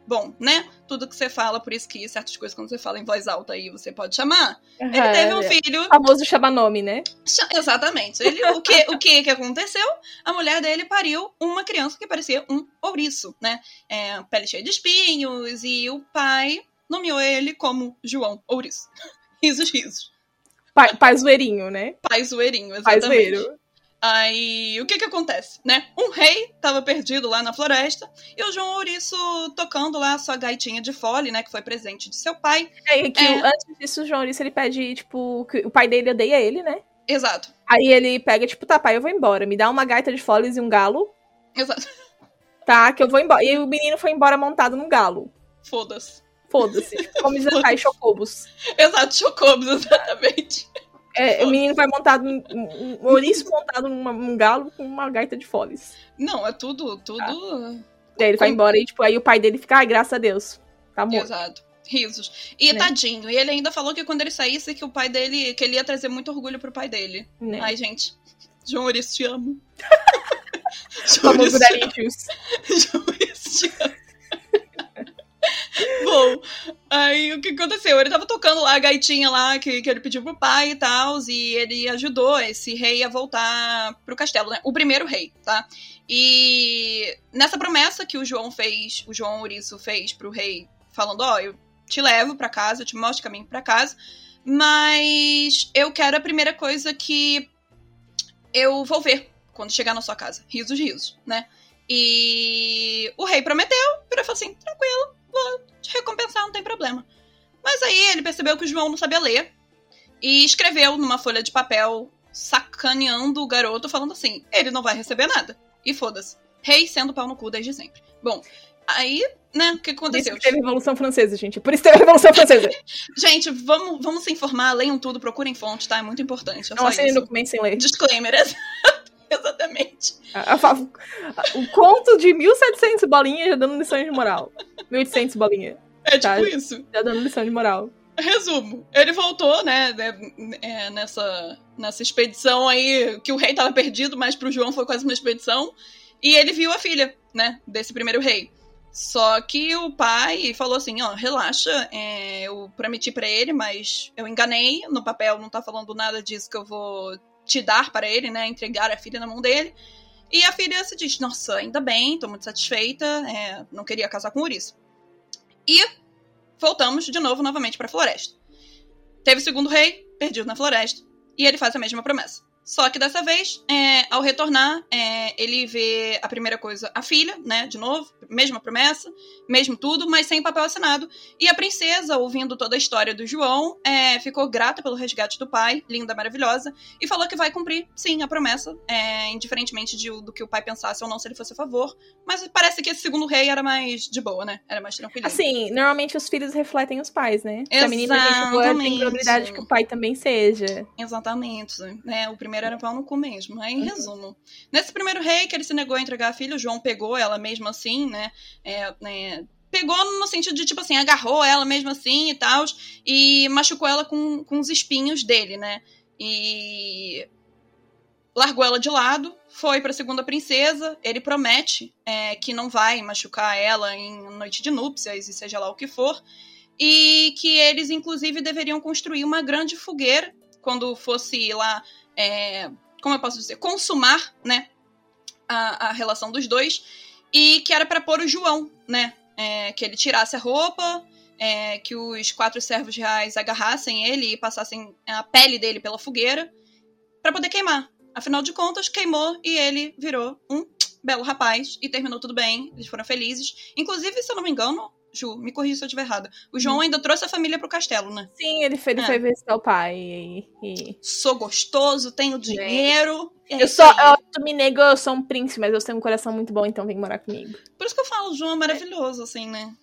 bom, né? Tudo que você fala, por isso que certas coisas quando você fala em voz alta aí você pode chamar. Uhum, ele teve um filho. Famoso chama nome, né? Exatamente. Ele, o, que, o que que aconteceu? A mulher dele pariu uma criança que parecia um ouriço, né? É, pele cheia de espinhos, e o pai nomeou ele como João Ouriço. *laughs* risos, risos. Pai, pai zoeirinho, né? Pai zoeirinho, exatamente. Pai zoeiro. Aí, o que que acontece, né? Um rei estava perdido lá na floresta e o João Ouriço tocando lá a sua gaitinha de fole, né? Que foi presente de seu pai. É, que é... antes disso, o João Ouriço, ele pede, tipo, que o pai dele odeia ele, né? Exato. Aí ele pega, tipo, tá, pai, eu vou embora. Me dá uma gaita de foles e um galo. Exato. Tá, que eu vou embora. E o menino foi embora montado num galo. Foda-se. Foda-se. Como *laughs* dizer, chocobos. Exato, chocobos, exatamente. É, o menino vai montado, um, um, um ouriço montado num galo com uma gaita de foles. Não, é tudo, tudo. Daí ele vai embora e, tipo, aí o pai dele fica, ai, graças a Deus, tá morto. Exato. Risos. E Né. tadinho. E ele ainda falou que quando ele saísse, que o pai dele. que ele ia trazer muito orgulho pro pai dele. Né? Ai, gente. João Ouriço, te amo. *laughs* *laughs* João Ouriço, te amo. *laughs* Bom, aí o que aconteceu? Ele tava tocando lá a gaitinha lá que, que ele pediu pro pai e tal, e ele ajudou esse rei a voltar pro castelo, né? O primeiro rei, tá? E nessa promessa que o João fez, o João Ouriço fez pro rei, falando: Ó, eu te levo pra casa, eu te mostro o caminho pra casa, mas eu quero a primeira coisa que eu vou ver quando chegar na sua casa. Risos, risos, né? E o rei prometeu, virou e falou assim: tranquilo, vou te recompensar, não tem problema. Mas aí ele percebeu que o João não sabia ler e escreveu numa folha de papel, sacaneando o garoto, falando assim: ele não vai receber nada. E foda-se. Rei sendo pau no cu desde sempre. Bom, aí, né, o que Por isso aconteceu? que teve a Revolução Francesa, gente. Por isso teve a Revolução Francesa. *laughs* Gente, vamos, vamos se informar, leiam tudo, procurem fonte, tá? É muito importante. É Não assinem isso. documento sem ler. Disclaimer, *laughs* *laughs* exatamente. A- a fa- O conto de 1700 bolinhas já dando lição de moral. 1800 bolinha É tipo Tá. isso. já dando lição de moral. Resumo, ele voltou, né, né, é, nessa, nessa expedição aí, que o rei tava perdido, mas pro João foi quase uma expedição, e ele viu a filha, né, desse primeiro rei. Só que o pai falou assim, ó, relaxa, é, eu prometi pra ele, mas eu enganei, no papel não tá falando nada disso que eu vou te dar para ele, né, entregar a filha na mão dele. E a filha se diz, nossa, ainda bem, tô muito satisfeita, é, não queria casar com o. E voltamos de novo novamente pra floresta. Teve o segundo rei, perdido na floresta, e ele faz a mesma promessa. Só que dessa vez, é, ao retornar, é, ele vê a primeira coisa, a filha, né, de novo, mesma promessa, mesmo tudo, mas sem papel assinado. E a princesa, ouvindo toda a história do João, é, ficou grata pelo resgate do pai, linda, maravilhosa, e falou que vai cumprir, sim, a promessa, é, indiferentemente de- do que o pai pensasse ou não, se ele fosse a favor. Mas parece que esse segundo rei era mais de boa, né? Era mais tranquilo. Assim, normalmente os filhos refletem os pais, né? Se a menina é gente boa, tem Exatamente. probabilidade que o pai também seja. Exatamente. Né? O primeiro era pau no cu mesmo. Aí, em resumo. Nesse primeiro rei, que ele se negou a entregar a filha, o João pegou ela mesmo assim, né? É, né, Pegou no sentido de, tipo assim, agarrou ela mesmo assim e tal, e machucou ela com, com os espinhos dele, né? E largou ela de lado, foi pra segunda princesa. Ele promete é, que não vai machucar ela em noite de núpcias e seja lá o que for. E que eles, inclusive, deveriam construir uma grande fogueira quando fosse lá, é, como eu posso dizer, consumar, né, a, a relação dos dois. E que era pra pôr o João, né, é, que ele tirasse a roupa, é, que os quatro servos reais agarrassem ele e passassem a pele dele pela fogueira pra poder queimar. Afinal de contas, queimou e ele virou um belo rapaz e terminou tudo bem. Eles foram felizes. Inclusive, se eu não me engano, Ju, me corrija se eu estiver errada. O João ainda trouxe a família pro castelo, né? Sim, ele foi, ele É. foi visitar o pai. E, e- Sou gostoso, tenho dinheiro. é Eu sou. Eu me nego, eu sou um príncipe, mas eu tenho um coração muito bom, então vem morar comigo. Por isso que eu falo, o João é maravilhoso, assim, né?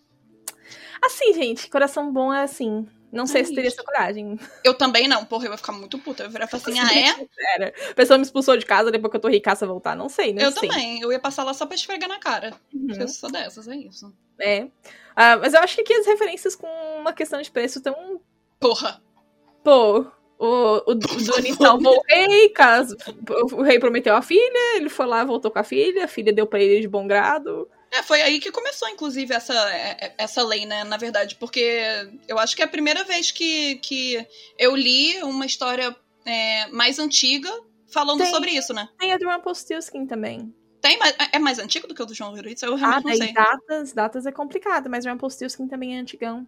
Assim, gente, coração bom é assim. Não sei É se teria essa coragem. Eu também não, porra, eu ia ficar muito puta. Eu ia virar e falar assim, ah, é? *laughs* A pessoa me expulsou de casa depois que eu tô ricaça voltar. Não sei, não Eu sei. também. Eu ia passar lá só pra esfregar na cara. Uhum. Eu sou dessas, é isso. É. Ah, mas eu acho que aqui as referências com uma questão de preço estão. Porra. Pô, o, o, o Doni *laughs* salvou o rei, caso, o rei prometeu a filha, ele foi lá, voltou com a filha, a filha deu pra ele de bom grado. É, foi aí que começou, inclusive, essa, é- essa lei, né? Na verdade, porque eu acho que é a primeira vez que, que eu li uma história é, mais antiga falando Tem. sobre isso, né? Tem a do Rumpelstiltskin também. Tem mais, é mais antigo do que o do João Viruitz? Eu Ah, realmente não daí sei. datas, datas é complicado, mas o Rumpelstiltskin também é antigão.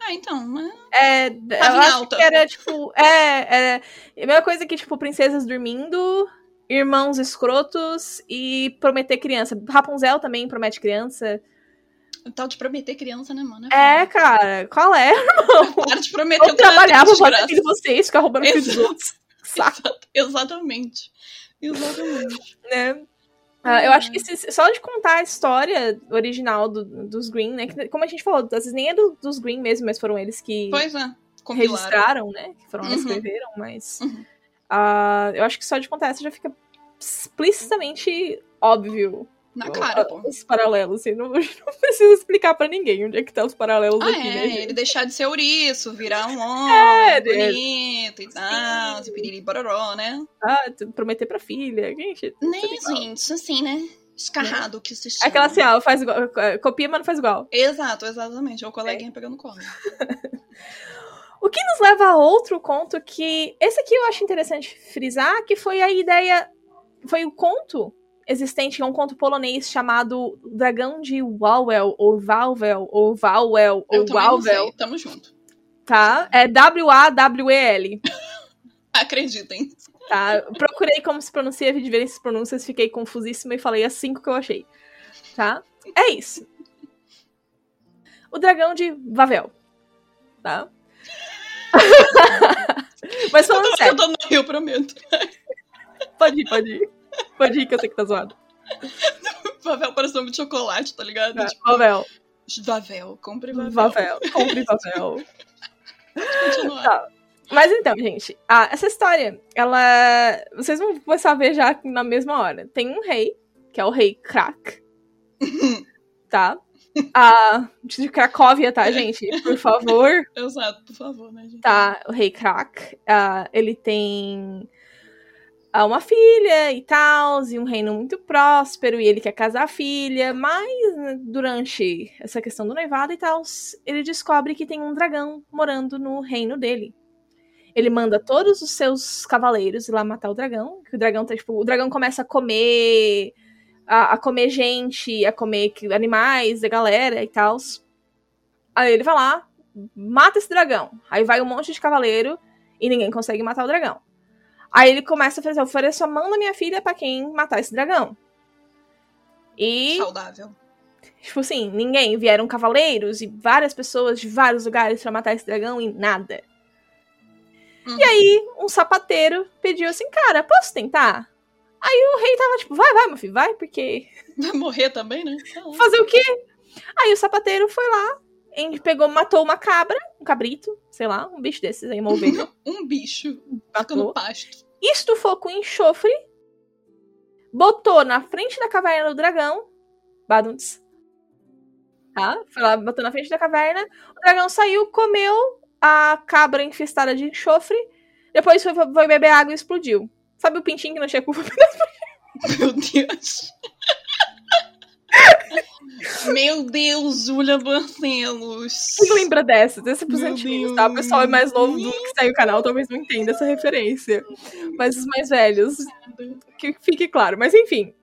Ah, então, né? É, Tava eu em acho alta. que era, tipo, é, é, a mesma coisa que, tipo, princesas dormindo, irmãos escrotos e prometer criança. Rapunzel também promete criança. O tal de prometer criança, né, mano? É, cara, qual é? *laughs* Para de prometer Eu trabalhava pra fazer de vocês, ficar roubando filho dos Exato. outros. *laughs* Saco, Exatamente. Exatamente. né? Ah, eu acho que se- só de contar a história original do- dos Green, né? que como a gente falou, às vezes nem é do- dos Green mesmo, mas foram eles que é. Registraram, né? Que foram e Uhum. escreveram, mas. Uhum. ah, eu acho que só de contar essa já fica explicitamente óbvio Na cara, pô. os paralelos. Assim, não, *laughs* não precisa explicar pra ninguém onde é que tá os paralelos Ah, aqui, é, né? ele deixar de ser ouriço, virar um *laughs* homem É, né? bonito e tal, Sim. piriri bororó, né? Ah, prometer pra filha. Gente, Nem, tudo igual. gente, assim, né? Escarrado que se chama. Aquela assim, ó, faz igual, é, copia, mas não faz igual. Exato, exatamente. É o coleguinha pegando colo. *laughs* O que nos leva a outro conto que. Esse aqui eu acho interessante frisar, que foi a ideia. Foi o conto existente, é um conto polonês chamado Dragão de Walwell, ou Valvel, ou Valwell, Eu ou Walvel, sei. Tamo junto. tá? É W-A-W-E-L, *laughs* Acreditem. tá? Procurei como se pronuncia, vi diferentes pronúncias, fiquei confusíssima e falei as cinco que eu achei, tá? É isso. O Dragão de Vavel, tá? *laughs* Mas falando Eu sério, tô no Rio, prometo. pode ir, pode ir. Pode ir que eu sei que tá zoado. *laughs* Vavel parece nome de chocolate, tá ligado? Tá, Tipo, Vavel. Vavel, compre Vavel. Vavel. Compre Vavel. *laughs* Continuar. Tá. Mas então, gente, ah, essa história, ela. Vocês vão começar a ver já na mesma hora. Tem um rei, que é o rei Krak. *laughs* tá? Ah, de Cracóvia, tá, gente? Por favor. Exato, por favor, né, gente? Tá, o rei Krak. ah, ele tem ah, uma filha e tal, e um reino muito próspero, e ele quer casar a filha, mas né, durante essa questão do noivado e tal, ele descobre que tem um dragão morando no reino dele. Ele manda todos os seus cavaleiros ir lá matar o dragão, que o dragão tá, tipo, o dragão começa a comer a, a comer gente, a comer animais da galera e tal. Aí ele vai lá, mata esse dragão. Aí vai um monte de cavaleiro e ninguém consegue matar o dragão. Aí ele começa a fazer, ofereço a mão da minha filha pra quem matar esse dragão. E, Saudável. tipo assim, ninguém. Vieram cavaleiros e várias pessoas de vários lugares pra matar esse dragão e nada. Uhum. E aí, um sapateiro pediu assim, cara, posso tentar? Aí o rei tava tipo, vai, vai, meu filho, vai, porque Vai morrer também, né? Fazer o quê? Aí o sapateiro foi lá, ele pegou, matou uma cabra, um cabrito, sei lá, um bicho desses aí, uma ovelha. *laughs* Um bicho. Fica no matou. pasto. estufou com enxofre, botou na frente da caverna do dragão, Baduntz, tá? Foi lá, botou na frente da caverna, o dragão saiu, comeu a cabra infestada de enxofre, depois foi, foi beber água e explodiu. Sabe o pintinho que não tinha culpa? *laughs* Meu Deus. Meu Deus, Julia Barcelos. Quem lembra dessa? Dessa pros antigos, tá? O pessoal é mais novo do que segue o canal, talvez não entenda essa referência. Mas os mais velhos, que fique claro. Mas enfim.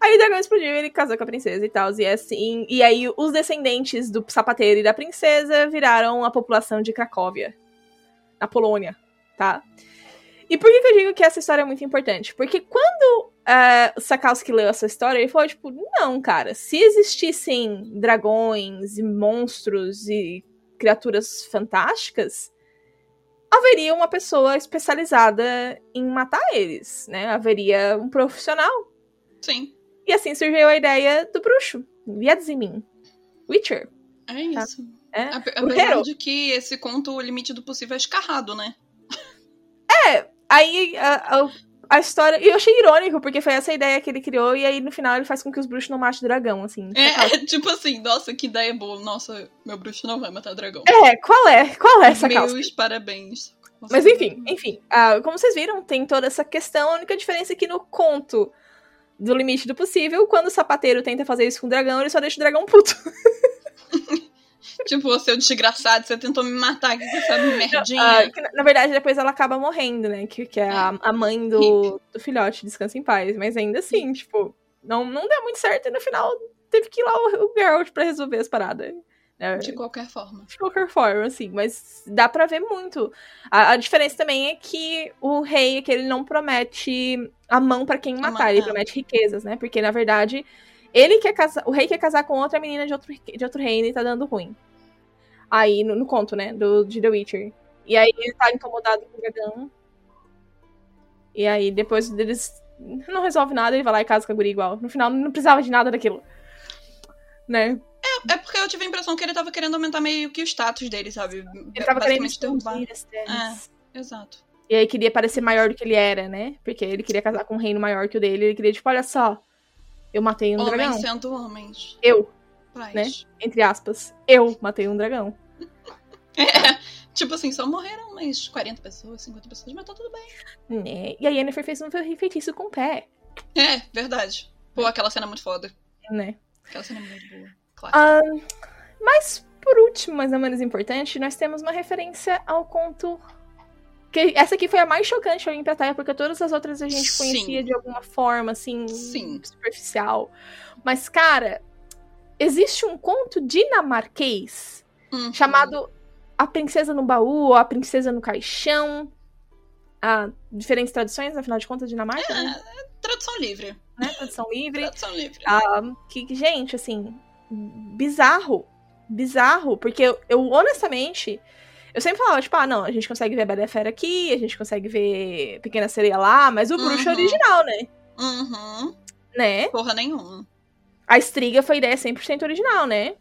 Aí o dragão explodiu ele casou com a princesa e tal. E assim. E aí os descendentes do sapateiro e da princesa viraram a população de Cracóvia. Na Polônia, tá? E por que, que eu digo que essa história é muito importante? Porque quando o Sakowski leu essa história, ele falou, tipo, não, cara, se existissem dragões e monstros e criaturas fantásticas, haveria uma pessoa especializada em matar eles, né? Haveria um profissional. Sim, E assim surgiu a ideia do bruxo, Wiedźmin, Witcher. é isso. É. Ape- O Apesar de que esse conto, o limite do possível é escarrado, né? Aí a, a, a história. E eu achei irônico, porque foi essa ideia que ele criou, e aí no final ele faz com que os bruxos não matem o dragão, assim. É, é *laughs* tipo assim, nossa, que ideia boa. Nossa, meu bruxo não vai matar o dragão. É, qual é? Qual é essa? Meus parabéns. Mas enfim, enfim. ah, como vocês viram, tem toda essa questão. A única diferença é que no conto do limite do possível, quando o sapateiro tenta fazer isso com o dragão, ele só deixa o dragão puto. *laughs* Tipo, seu desgraçado, você tentou me matar, que você sabe, merdinha. Ah, que, na, na verdade, depois ela acaba morrendo, né? Que, que é a, a mãe do, do filhote, descansa em paz. Mas ainda assim, tipo, não, não deu muito certo e no final teve que ir lá o, o Geralt pra resolver as paradas. né? De qualquer forma. de qualquer forma, assim, mas dá pra ver muito. A, a diferença também é que o rei é que ele não promete a mão pra quem matar, ele é. promete riquezas, né? Porque na verdade, ele quer casar, o rei quer casar com outra menina de outro, de outro reino e tá dando ruim. Aí, no, no conto, né, do, de The Witcher. E aí ele tá incomodado com o dragão. E aí depois eles não resolve nada, ele vai lá e casa com a guria igual. No final não precisava de nada daquilo. Né? É porque eu tive a impressão que ele tava querendo aumentar meio que o status dele, sabe? Ele tava querendo derrubar. terras. Exato. E aí queria parecer maior do que ele era, né? Porque ele queria casar com um reino maior que o dele. Ele queria, tipo, olha só, eu matei um Homens dragão. sendo homens. Eu, Paz. Né? entre aspas, eu matei um dragão. *laughs* É, tipo assim, só morreram umas 40 pessoas, 50 pessoas, mas tá tudo bem. Né? E a Yennefer fez um feitiço com o pé, É, verdade. Pô, aquela cena é muito foda. né? Aquela cena é muito boa. Claro. Ah, mas, por último, mas não menos importante, nós temos uma referência ao conto. Que essa aqui foi a mais chocante pra mim pra Taia, porque todas as outras a gente Sim. conhecia de alguma forma, assim, Sim. superficial. Mas, cara, existe um conto dinamarquês Uhum. chamado A Princesa no Baú ou A Princesa no Caixão. Ah, diferentes traduções, afinal de contas, Dinamarca, né? Tradução livre. né? Tradução livre. Tradução livre. Ah, que, gente, assim, bizarro. Bizarro, porque eu, eu, honestamente, eu sempre falava, tipo, ah, não, a gente consegue ver a Bela e Fera aqui, a gente consegue ver Pequena Sereia lá, mas o bruxo é Uhum. original, né? Uhum. Né? Porra nenhuma. A Estriga foi ideia 100% original, né?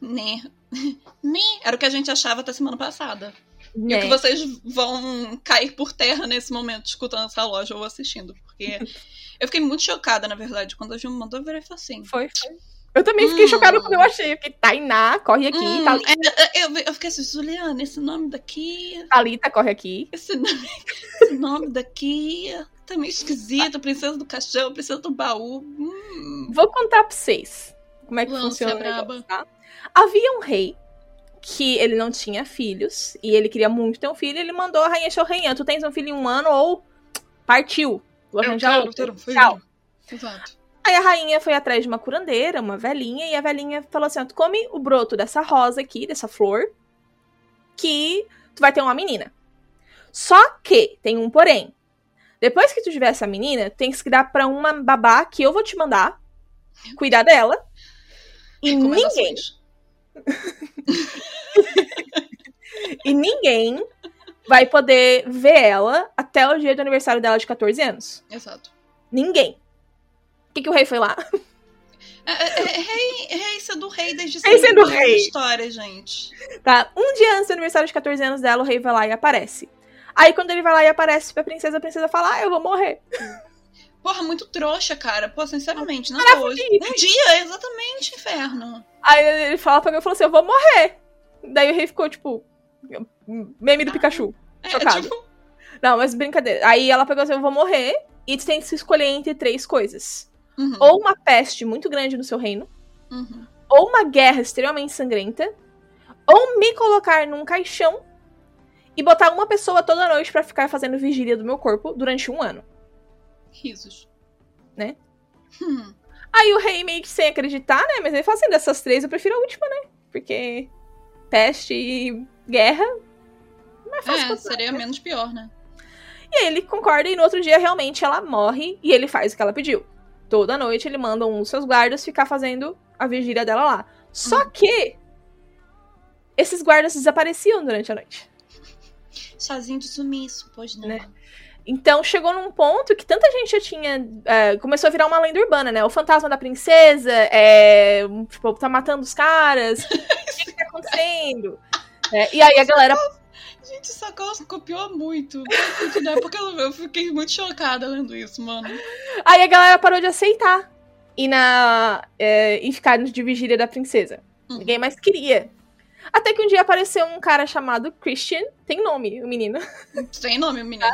Né. *laughs* Né. Era o que a gente achava até semana passada. E Né? o que vocês vão cair por terra nesse momento, escutando essa loja ou assistindo. Porque *laughs* eu fiquei muito chocada, na verdade, quando a me mandou, eu virei e falei assim. Foi, foi. Eu também fiquei Hum. chocada quando eu achei, porque Tainá corre aqui, Hum, Thalita, é, eu, eu fiquei assim, Juliana, esse nome daqui. Thalita corre aqui. Esse nome, esse nome daqui tá meio esquisito. Princesa do Caixão, Princesa do Baú. Hum. Vou contar pra vocês como é que Lança funciona braba. negócio, tá? Havia um rei que ele não tinha filhos e ele queria muito ter um filho. Ele mandou a rainha Shorrenhan, tu tens um filho em um ano ou partiu. Vou Eu arranjar quero outro. ter um filho. Tchau. Exato. Aí a rainha foi atrás de uma curandeira, uma velhinha, e a velhinha falou assim: ó, tu come o broto dessa rosa aqui, dessa flor, que tu vai ter uma menina. Só que tem um porém. Depois que tu tiver essa menina, tens que dar pra uma babá que eu vou te mandar cuidar dela. E ninguém, *laughs* e ninguém vai poder ver ela até o dia do aniversário dela de 14 anos. Exato. Ninguém. O que, que o rei foi lá? É, é, é, rei, rei sendo rei desde Rei sendo rei. histórias, gente. Tá? Um dia antes do aniversário de 14 anos dela, o rei vai lá e aparece. Aí quando ele vai lá e aparece pra princesa, a princesa fala: Ah, eu vou morrer. Porra, muito trouxa, cara. Pô, sinceramente, não Caraca, hoje. Um dia, exatamente, inferno. Aí ele fala pra mim e falou assim: Eu vou morrer. Daí o rei ficou tipo. Meme do Pikachu. É, Chocado. tipo, Não, mas brincadeira. Aí ela pegou assim: Eu vou morrer. E tu tem que se escolher entre três coisas: uhum, ou uma peste muito grande no seu reino, uhum. ou uma guerra extremamente sangrenta, ou me colocar num caixão e botar uma pessoa toda noite pra ficar fazendo vigília do meu corpo durante um ano. Risos. Né? Hum. Aí o rei meio que sem acreditar, né? Mas ele fala assim, dessas três eu prefiro a última, né? Porque peste e guerra não é fácil É, seria né? menos pior, né? E aí ele concorda e no outro dia realmente ela morre e ele faz o que ela pediu. Toda noite ele manda um dos seus guardas ficar fazendo a vigília dela lá. Só Uhum. que esses guardas desapareciam durante a noite. Sozinho de sumiço, pois não. Né? Então chegou num ponto que tanta gente já tinha. é, começou a virar uma lenda urbana, né? O fantasma da princesa, é, tipo, tá matando os caras. *laughs* o que, que tá acontecendo? É, e aí a galera. Gente, essa calça copiou muito. Entendi, né? Porque eu fiquei muito chocada lendo isso, mano. Aí a galera parou de aceitar. E na. É, e ficar de vigília da princesa. Uhum. Ninguém mais queria. Até que um dia apareceu um cara chamado Christian. Tem nome, o menino. Sem nome, o menino.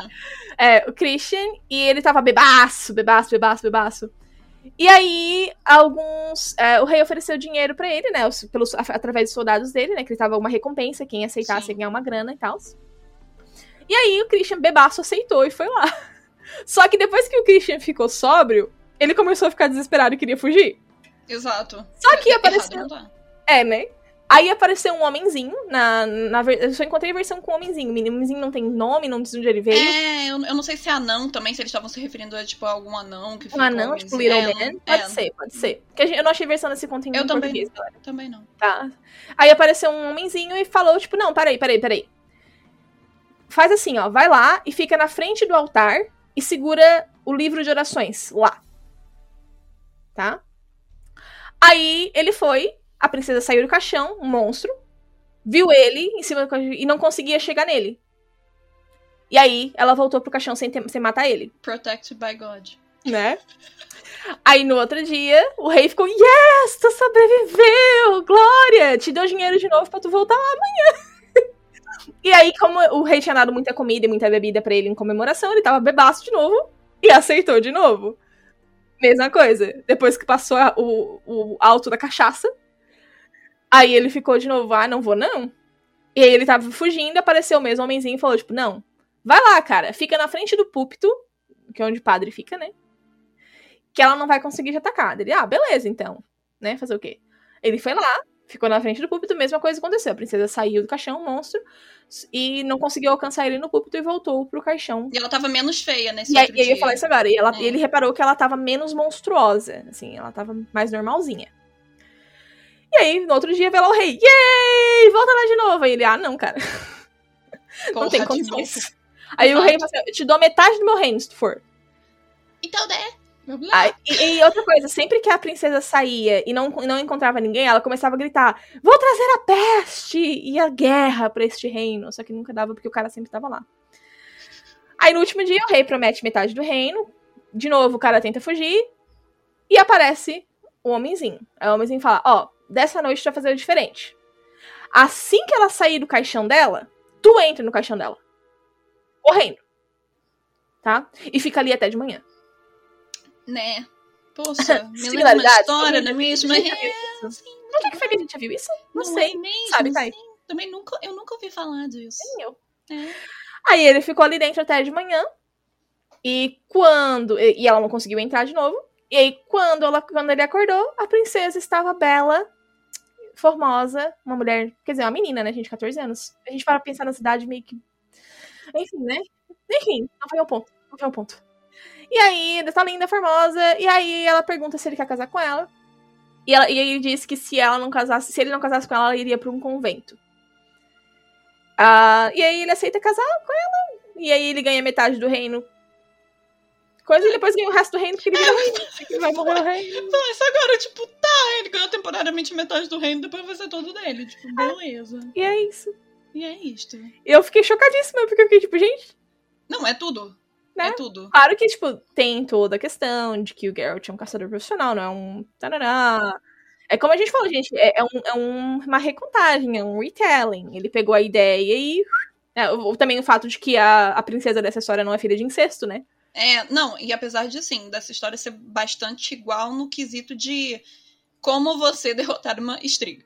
É, o Christian, e ele tava bebaço, bebaço, bebaço, bebaço. E aí, alguns. é, o rei ofereceu dinheiro pra ele, né? os- Pelos, através dos soldados dele, né? Que ele tava uma recompensa, quem aceitasse Sim. ia ganhar uma grana e tal. E aí o Christian bebaço aceitou e foi lá. *laughs* Só que depois que o Christian ficou sóbrio, ele começou a ficar desesperado e queria fugir. Exato. Só que É- apareceu. errado tá. É, né? Aí apareceu um homenzinho na. na eu só encontrei a versão com homenzinho. O homenzinho não tem nome, não diz onde ele veio. É, eu, eu não sei se é anão também, se eles estavam se referindo a, tipo, algum anão que Um anão, tipo Little É, Man? Pode é, ser, pode ser. Porque gente- eu não achei versão desse conto em Eu também. português, galera. Também não. Tá. Aí apareceu um homenzinho e falou, tipo, não, peraí, peraí, peraí. Faz assim, ó, vai lá e fica na frente do altar e segura o livro de orações lá. Tá? Aí ele foi, A princesa saiu do caixão, um monstro, viu ele em cima do caixão e não conseguia chegar nele. E aí, ela voltou pro caixão sem, ter- sem matar ele, Protected by God. né? Aí no outro dia, o rei ficou: Yes, tu sobreviveu! Glória! Te deu dinheiro de novo pra tu voltar lá amanhã. *laughs* e aí, como o rei tinha dado muita comida e muita bebida pra ele em comemoração, ele tava bebaço de novo e aceitou de novo. Mesma coisa. Depois que passou a- o, o alto da cachaça, aí ele ficou de novo: Ah, não vou não. E aí ele tava fugindo, apareceu o mesmo homenzinho e falou: Tipo, não, vai lá, cara, fica na frente do púlpito, que é onde o padre fica, né? que ela não vai conseguir te atacar. Ele, ah, beleza, então. Né? Fazer o quê? Ele foi lá, ficou na frente do púlpito, mesma coisa aconteceu. A princesa saiu do caixão, um monstro, e não conseguiu alcançar ele no púlpito e voltou pro caixão. E ela tava menos feia nesse E aí, e eu ia falar isso agora. E ela- É. ele reparou que ela tava menos monstruosa. Assim, ela tava mais normalzinha. E aí, no outro dia, vê lá o rei. Yay! Volta lá de novo. Aí ele, ah, não, cara. Porra, *laughs* não tem condições. Aí o Exato. rei falou assim, eu te dou metade do meu reino, se tu for. Então, né? Aí, e, e outra coisa, sempre que a princesa saía e não, não encontrava ninguém, ela começava a gritar: Vou trazer a peste e a guerra pra este reino. Só que nunca dava porque o cara sempre tava lá. Aí no último dia, o rei promete metade do reino. De novo, o cara tenta fugir. E aparece o homenzinho. Aí o homenzinho fala: Ó, dessa noite tu vai fazer diferente. Assim que ela sair do caixão dela, tu entra no caixão dela. Correndo. Tá? E fica ali até de manhã. Né? Poxa, *laughs* me lembra uma história, não é mesmo? É? Onde é que foi que a gente viu isso? Não, não sei. é mesmo, sabe, sim. Também nunca, eu nunca ouvi falar disso. Nem eu. É. Aí ele ficou ali dentro até de manhã. E quando. E e ela não conseguiu entrar de novo. E aí, quando, ela, quando ele acordou, a princesa estava bela, formosa, uma mulher. Quer dizer, uma menina, né, gente? 14 anos. A gente para pensar na cidade meio que. Enfim, né? Enfim, não foi ao ponto. Não foi ao ponto. E aí, tá linda, formosa. E aí ela pergunta se ele quer casar com ela. E, ela, e aí ele disse que se ela não casasse, se ele não casasse com ela, ela iria pra um convento. Ah, e aí ele aceita casar com ela. E aí ele ganha metade do reino. Coisa e depois ganha o resto do reino porque ele ele vai morrer o rei. Mas *laughs* agora, tipo, tá, ele ganhou temporariamente metade do reino, depois vai ser todo dele. Tipo, beleza. E é isso. E é isto. Eu fiquei chocadíssima, porque eu fiquei tipo, gente. Não, é tudo. Né? É tudo. Claro que, tipo, tem toda a questão de que o Geralt é um caçador profissional, não é um. Tarará. É como a gente falou, gente, é, é um- é um- uma recontagem, é um retelling. Ele pegou a ideia e. É, também o fato de que a, a princesa dessa história não é filha de incesto, né? É, não, e apesar de, assim, dessa história ser bastante igual no quesito de como você *laughs* derrotar uma estriga.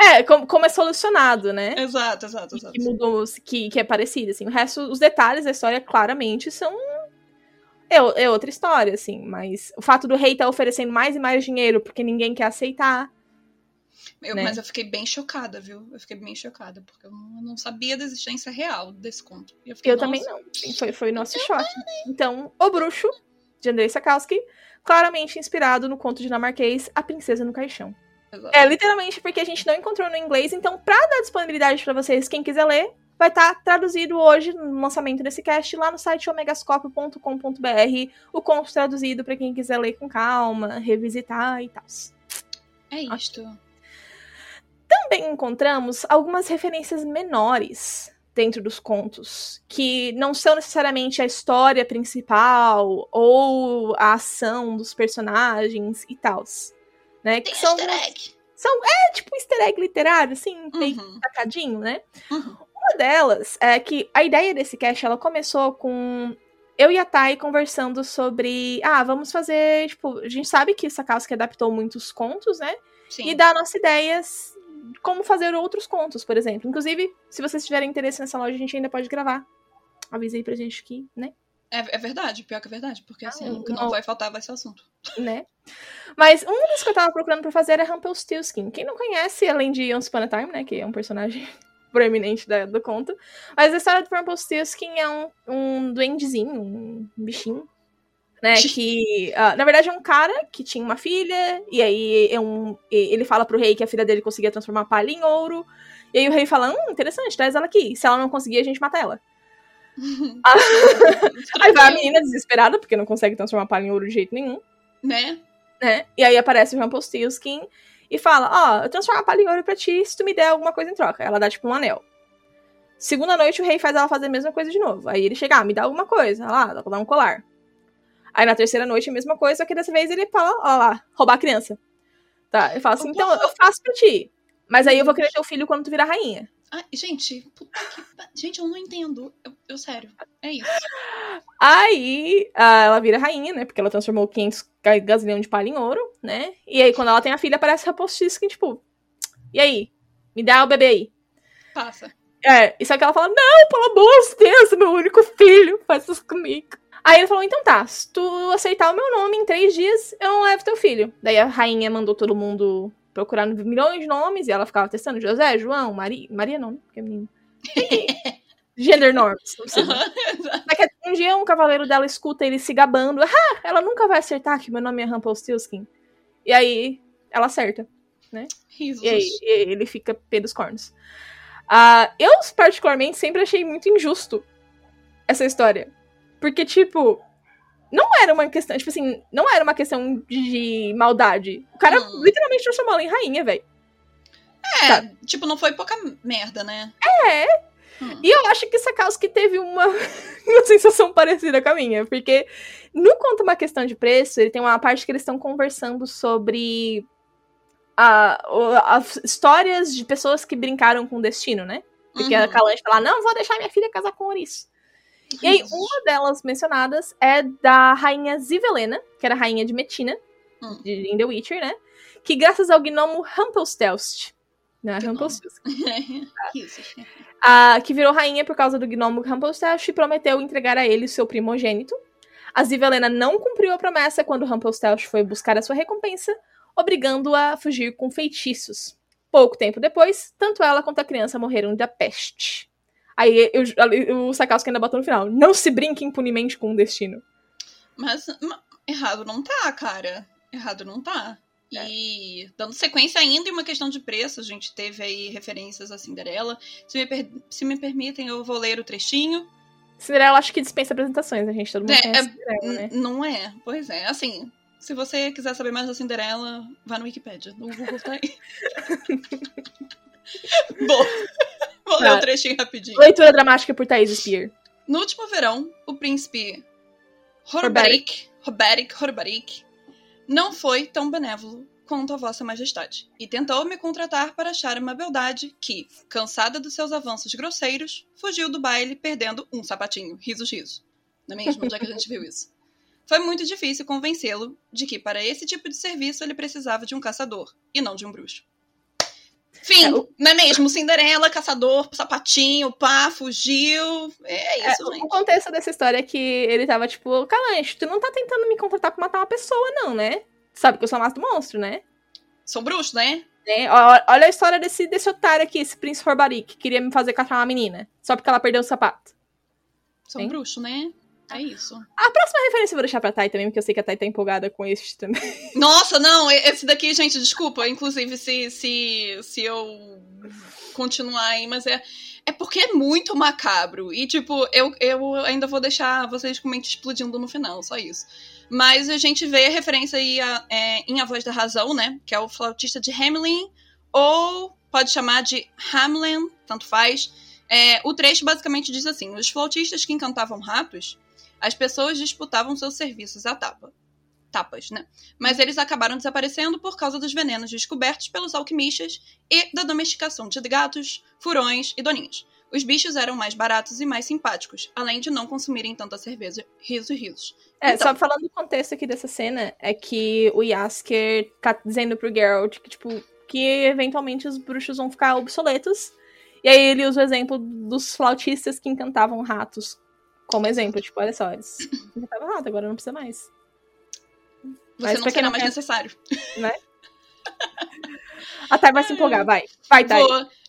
É, como, como é solucionado, né? Exato, exato, exato. que mudou, que, que é parecido, assim. O resto, os detalhes da história, claramente, são. É, é outra história, assim. Mas o fato do rei estar oferecendo mais e mais dinheiro porque ninguém quer aceitar. Eu- né? Mas eu fiquei bem chocada, viu? Eu fiquei bem chocada, porque eu não, eu não sabia da existência real desse conto. E eu fiquei, Eu também não. Foi, foi nosso choque. Então, O Bruxo, de Andrei Sakowski, claramente inspirado no conto dinamarquês A Princesa no Caixão. exato. É literalmente porque a gente não encontrou no inglês, então, pra dar disponibilidade pra vocês, quem quiser ler, vai estar traduzido hoje no lançamento desse cast lá no site omegascope.com.br, o conto traduzido pra quem quiser ler com calma, revisitar e tal. É isto. Também encontramos algumas referências menores dentro dos contos, que não são necessariamente a história principal ou a ação dos personagens e tal. Né? Tem Que são, easter egg. é tipo um easter egg literário, assim, Uhum, sacadinho, né? uhum. Uma delas é que a ideia desse cast, ela começou com eu e a Thay conversando sobre, ah, vamos fazer, tipo, a gente sabe que Sakowski adaptou muitos contos, né? Sim. E dá nossas ideias de como fazer outros contos, por exemplo. Inclusive, se vocês tiverem interesse nessa loja, a gente ainda pode gravar. Avisei pra gente que, né? É, é verdade, pior que é verdade, porque assim, Ah, o que não. não vai faltar vai ser o assunto. né? Mas um dos que eu tava procurando pra fazer é Rumpelstiltskin. Quem não conhece, além de Once Upon a Time, né? Que é um personagem *laughs* proeminente da- do conto. Mas a história do Rumpelstiltskin é um, um duendezinho, um bichinho. Né, que, ah, na verdade, é um cara que tinha uma filha, e aí é um, ele fala pro rei que a filha dele conseguia transformar palha em ouro, e aí o rei fala, hum, interessante, traz ela aqui, se ela não conseguir, a gente mata ela. *laughs* *laughs* Aí vai a menina desesperada, porque não consegue transformar palha em ouro de jeito nenhum, Né? né? E aí aparece o Rumpelstiltskin e fala: Ó, eu transformo a palha em ouro pra ti se tu me der alguma coisa em troca. Ela dá tipo um anel. Segunda noite, o rei faz ela fazer a mesma coisa de novo. Aí ele chega, ah, me dá alguma coisa. Lá, dá um colar. Aí na terceira noite, a mesma coisa, só que dessa vez ele fala, ó lá, roubar a criança. Tá, ele fala assim, então eu faço pra ti. Mas aí eu vou querer teu filho quando tu virar rainha. Ai, gente, puta que... Gente, eu não entendo. Eu, eu sério. É isso. Aí ela vira rainha, né? Porque ela transformou 500 gasolina de palha em ouro, né? E aí quando ela tem a filha, aparece a Rapostiskin, tipo... E aí? Me dá o bebê aí. Passa. É, e só que ela fala, não, pelo amor de Deus, meu único filho, faz isso comigo. Aí ele falou, então tá, se tu aceitar o meu nome em três dias, eu não levo teu filho. Daí a rainha mandou todo mundo procurar milhões de nomes e ela ficava testando José, João, Maria. Maria não, né? Porque é menino. *laughs* Gender norms. Daqui um dia um cavaleiro dela escuta ele se gabando. Ah, ela nunca vai acertar que meu nome é Rumpelstiltskin. E aí ela acerta, né? Jesus. E aí ele fica pé dos cornos. Uh, eu, particularmente, sempre achei muito injusto essa história. Porque, tipo, não era uma questão, tipo assim, não era uma questão de maldade. O cara hum. literalmente transformou ela em rainha, velho. É, tá. tipo, não foi pouca merda, né? É. Hum. E eu acho que Sakowski teve uma, *laughs* uma sensação parecida com a minha. Porque no Conta Uma Questão de Preço, ele tem uma parte que eles estão conversando sobre a, as histórias de pessoas que brincaram com o destino, né? Porque uhum. a Calanche fala, não, vou deixar minha filha casar com o Ouriço. E aí, uma delas mencionadas é da rainha Zivelena, que era rainha de Metina, hum. de, em The Witcher, né? Que graças ao gnomo Rumpelstiltskin, né? Rumpelstiltskin. *laughs* a, que virou rainha por causa do gnomo Rumpelstiltskin e prometeu entregar a ele o seu primogênito. A Zivelena não cumpriu a promessa quando Rumpelstiltskin foi buscar a sua recompensa, obrigando-a a fugir com feitiços. Pouco tempo depois, tanto ela quanto a criança morreram da peste. Aí eu, eu, o ainda botou no final: não se brinque impunemente com o destino. Mas, mas errado não tá, cara. Errado não tá. É. E dando sequência ainda em uma questão de preço, a gente teve aí referências a Cinderela. Se me, per se me permitem, eu vou ler o trechinho. Cinderela acho que dispensa apresentações, a gente todo mundo é, conhece é, Cinderela, né? Não é, pois é. Assim, se você quiser saber mais da Cinderela, vá no Wikipedia. No Google tá aí. *laughs* Bom, vou ler o um trechinho rapidinho. Leitura dramática por Thaís Spear. No último verão, o príncipe Horbarik, Horbarik, Horbarik não foi tão benévolo quanto a vossa majestade, e tentou me contratar para achar uma beldade que, cansada dos seus avanços grosseiros, fugiu do baile perdendo um sapatinho. Risos, risos. Não é mesmo? Onde é que a gente viu isso? Foi muito difícil convencê-lo de que para esse tipo de serviço ele precisava de um caçador e não de um bruxo. Fim, é, o... não é mesmo? Cinderela, caçador, sapatinho, pá, fugiu. É isso, é, gente. O contexto dessa história é que ele tava tipo, Calanche, tu não tá tentando me contratar pra matar uma pessoa, não, né? Sabe que eu sou mato monstro, né? Sou bruxo, né? É, olha a história desse, desse otário aqui, esse príncipe Forbarik, que queria me fazer caçar uma menina. Só porque ela perdeu o sapato. Sou um bruxo, né? É isso. A próxima referência eu vou deixar pra Thay também, porque eu sei que a Thay tá empolgada com este também. *laughs* Nossa, não, esse daqui, gente, desculpa. Inclusive, se, se, se eu continuar aí, mas é. É porque é muito macabro. E, tipo, eu, eu ainda vou deixar vocês com mente explodindo no final, só isso. Mas a gente vê a referência aí a, é, em A Voz da Razão, né? Que é o flautista de Hamelin, ou pode chamar de Hamlin, tanto faz. É, o trecho basicamente diz assim: os flautistas que encantavam ratos as pessoas disputavam seus serviços à tapa. Tapas, né? Mas eles acabaram desaparecendo por causa dos venenos descobertos pelos alquimistas e da domesticação de gatos, furões e doninhas. Os bichos eram mais baratos e mais simpáticos, além de não consumirem tanta cerveja. Risos, risos. É, então, só falando do contexto aqui dessa cena, é que o Yasker tá dizendo pro Geralt que, tipo, que eventualmente os bruxos vão ficar obsoletos. E aí ele usa o exemplo dos flautistas que encantavam ratos como exemplo, tipo, olha só, eles já tava errado, agora não precisa mais. Você Mas não será mais necessário. Né? A Thay vai se empolgar, vai. Vai, Thay.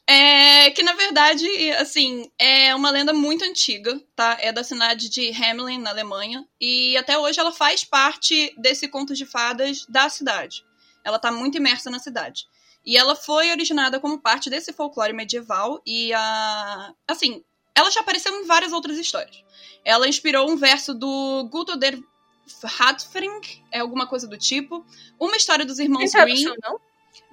É, que na verdade, assim, é uma lenda muito antiga, tá? É da cidade de Hamelin, na Alemanha, e até hoje ela faz parte desse conto de fadas da cidade. Ela tá muito imersa na cidade. E ela foi originada como parte desse folclore medieval e a assim, ela já apareceu em várias outras histórias. Ela inspirou um verso do Guto der Hatfring, é alguma coisa do tipo. Uma história dos irmãos Tem Grimm. Não?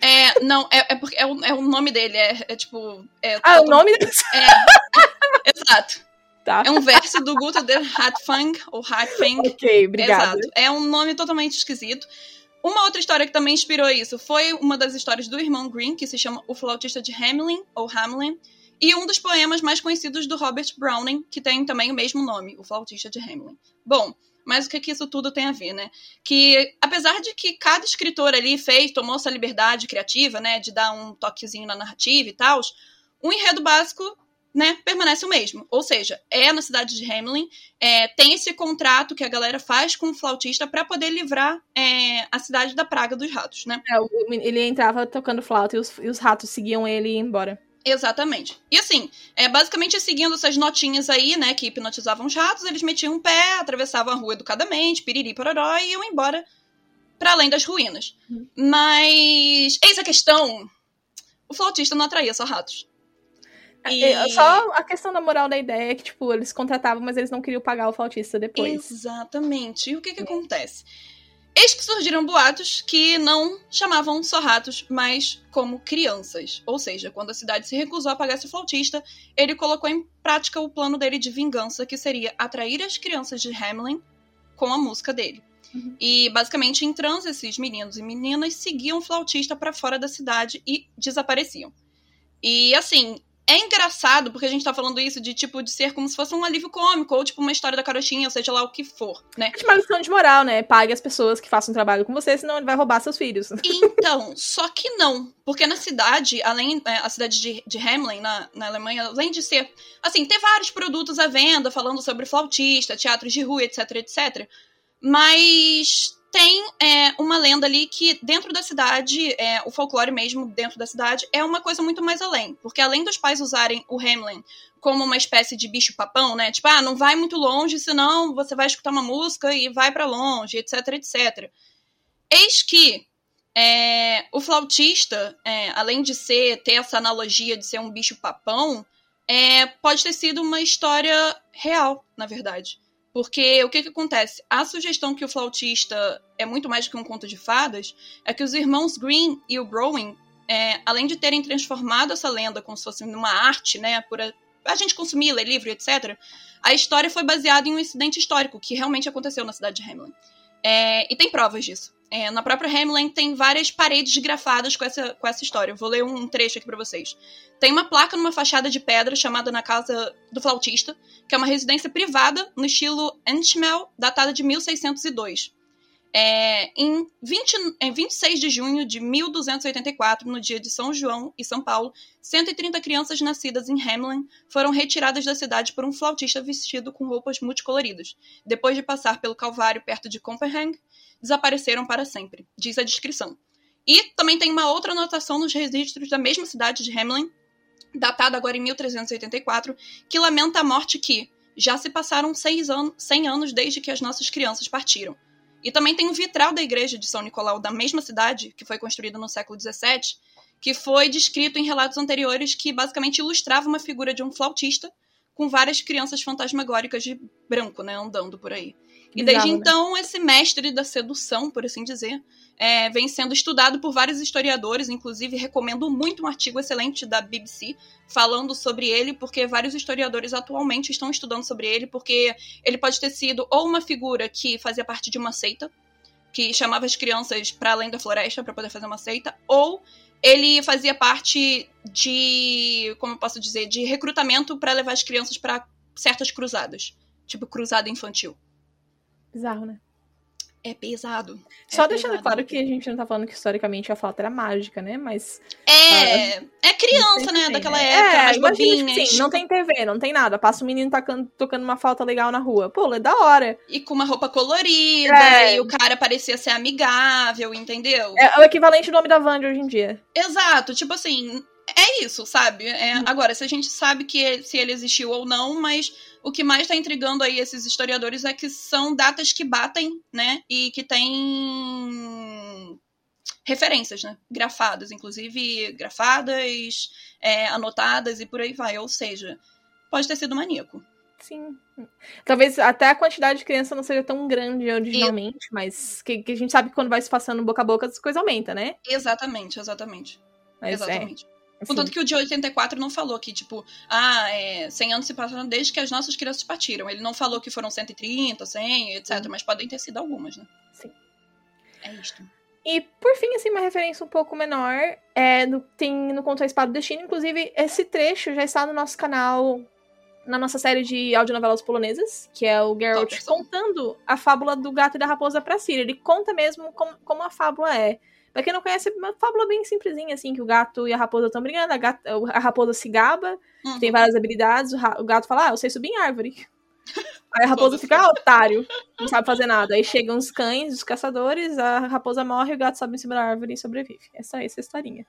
É, não, é, é porque é o, é o nome dele, é, é tipo. É, Ah, o nome dele. É, *laughs* exato. Tá. É um verso do Guto de Hatfang, ou Hatfang. Ok, obrigada. Exato. É um nome totalmente esquisito. Uma outra história que também inspirou isso foi uma das histórias do irmão Green, que se chama O Flautista de Hamelin, ou Hamelin, e um dos poemas mais conhecidos do Robert Browning, que tem também o mesmo nome, O Flautista de Hamelin. Bom, mas o que, que isso tudo tem a ver, né? Que apesar de que cada escritor ali fez, tomou essa liberdade criativa, né, de dar um toquezinho na narrativa e tal, o enredo básico né, permanece o mesmo. Ou seja, é na cidade de Hamelin, é, tem esse contrato que a galera faz com o flautista para poder livrar é, a cidade da praga dos ratos, né? É, ele entrava tocando flauta e os, e os ratos seguiam ele e iam embora. Exatamente. E assim, é basicamente seguindo essas notinhas aí, né, que hipnotizavam os ratos, eles metiam um pé, atravessavam a rua educadamente, piriri pororó e iam embora para além das ruínas. Uhum. Mas eis a questão, o flautista não atraía só ratos. E- É, Só a questão da moral da ideia é que, tipo, eles contratavam, mas eles não queriam pagar o flautista depois. Exatamente. E o que que acontece? Eis que surgiram boatos que não chamavam só ratos, mas como crianças. Ou seja, quando a cidade se recusou a pagar esse flautista, ele colocou em prática o plano dele de vingança, que seria atrair as crianças de Hamelin com a música dele. Uhum. E basicamente, em transe, esses meninos e meninas seguiam o flautista para fora da cidade e desapareciam. E assim, é engraçado porque a gente tá falando isso de tipo de ser como se fosse um alívio cômico ou tipo uma história da carochinha, ou seja lá o que for, né? É uma lição de moral, né? Pague as pessoas que façam trabalho com você, senão ele vai roubar seus filhos. *laughs* Então, só que não. Porque na cidade, além. é, A cidade de, de Hamelin, na, na Alemanha, além de ser. Assim, ter vários produtos à venda falando sobre flautista, teatros de rua, etc, etc. Mas tem é, uma lenda ali que dentro da cidade, é, o folclore mesmo dentro da cidade, é uma coisa muito mais além. Porque além dos pais usarem o Hamelin como uma espécie de bicho-papão, né? Tipo, ah, não vai muito longe, senão você vai escutar uma música e vai pra longe, etc, etc. Eis que é, o flautista, é, além de ser ter essa analogia de ser um bicho-papão, é, pode ter sido uma história real, na verdade. Porque o que, que acontece? A sugestão que o flautista é muito mais do que um conto de fadas é que os irmãos Green e o Browning, é, além de terem transformado essa lenda como se fosse numa arte, né, por a, a gente consumir, ler livro, etc., a história foi baseada em um incidente histórico que realmente aconteceu na cidade de Hamelin. É, e tem provas disso. É, na própria Hamelin tem várias paredes grafadas com essa, com essa história. Eu vou ler um trecho aqui pra vocês. Tem uma placa numa fachada de pedra chamada na Casa do Flautista, que é uma residência privada no estilo Entschmel, datada de 1602. É, em, 20, em 26 de junho de 1284, no dia de São João e São Paulo, 130 crianças nascidas em Hamelin foram retiradas da cidade por um flautista vestido com roupas multicoloridas. Depois de passar pelo Calvário perto de Copenhague, desapareceram para sempre, diz a descrição. E também tem uma outra anotação nos registros da mesma cidade de Hamelin, datada agora em 1384, que lamenta a morte que já se passaram seis anos, 100 anos desde que as nossas crianças partiram. E também tem um vitral da igreja de São Nicolau da mesma cidade, que foi construída no século XVII, que foi descrito em relatos anteriores que basicamente ilustrava uma figura de um flautista com várias crianças fantasmagóricas de branco, né, andando por aí. E desde né? então, esse mestre da sedução, por assim dizer, é, vem sendo estudado por vários historiadores, inclusive recomendo muito um artigo excelente da BBC falando sobre ele, porque vários historiadores atualmente estão estudando sobre ele, porque ele pode ter sido ou uma figura que fazia parte de uma seita, que chamava as crianças para além da floresta para poder fazer uma seita, ou ele fazia parte de, como eu posso dizer, de recrutamento para levar as crianças para certas cruzadas, tipo cruzada infantil. Bizarro, né? É pesado. Só É deixando pesado. claro que a gente não tá falando que historicamente a flauta era mágica, né? Mas. É, é criança, né? Sim, Daquela né? época, é, mais bobinhas. assim, não tem TV, não tem nada. Passa o menino tocando, tocando uma flauta legal na rua. Pô, é da hora. E com uma roupa colorida, É. e o cara parecia ser amigável, entendeu? É o equivalente do nome da Wanda hoje em dia. Exato, tipo assim, é isso, sabe? É, Agora, se a gente sabe que ele- se ele existiu ou não, mas o que mais tá intrigando aí esses historiadores é que são datas que batem, né? E que tem referências, né? Grafadas, inclusive grafadas, é, anotadas e por aí vai. Ou seja, pode ter sido maníaco. Sim. Talvez até a quantidade de criança não seja tão grande originalmente, mas que, que a gente sabe que quando vai se passando boca a boca, as coisas aumentam, né? Exatamente, exatamente. Mas exatamente. É, Contanto que o de 84 não falou que, tipo, ah, é, 100 anos se passaram desde que as nossas crianças partiram. Ele não falou que foram 130, 100, etc. Mas podem ter sido algumas, né? Sim. É isto. E por fim, assim, uma referência um pouco menor, é no, tem no Conto a Espada do Destino, inclusive esse trecho já está no nosso canal, na nossa série de audionovelas polonesas, que é o Geralt contando a fábula do gato e da raposa pra Ciri. Ele conta mesmo como, como a fábula é. Pra quem não conhece, é uma fábula bem simplesinha, assim, que o gato e a raposa estão brigando, a, gata- a raposa se gaba, Uhum. tem várias habilidades, o, ra- o gato fala, ah, eu sei subir em árvore. *laughs* Aí a raposa fica, ah, otário, não sabe fazer nada. Aí chegam os cães, os caçadores, a raposa morre, o gato sobe em cima da árvore e sobrevive. Essa é essa historinha.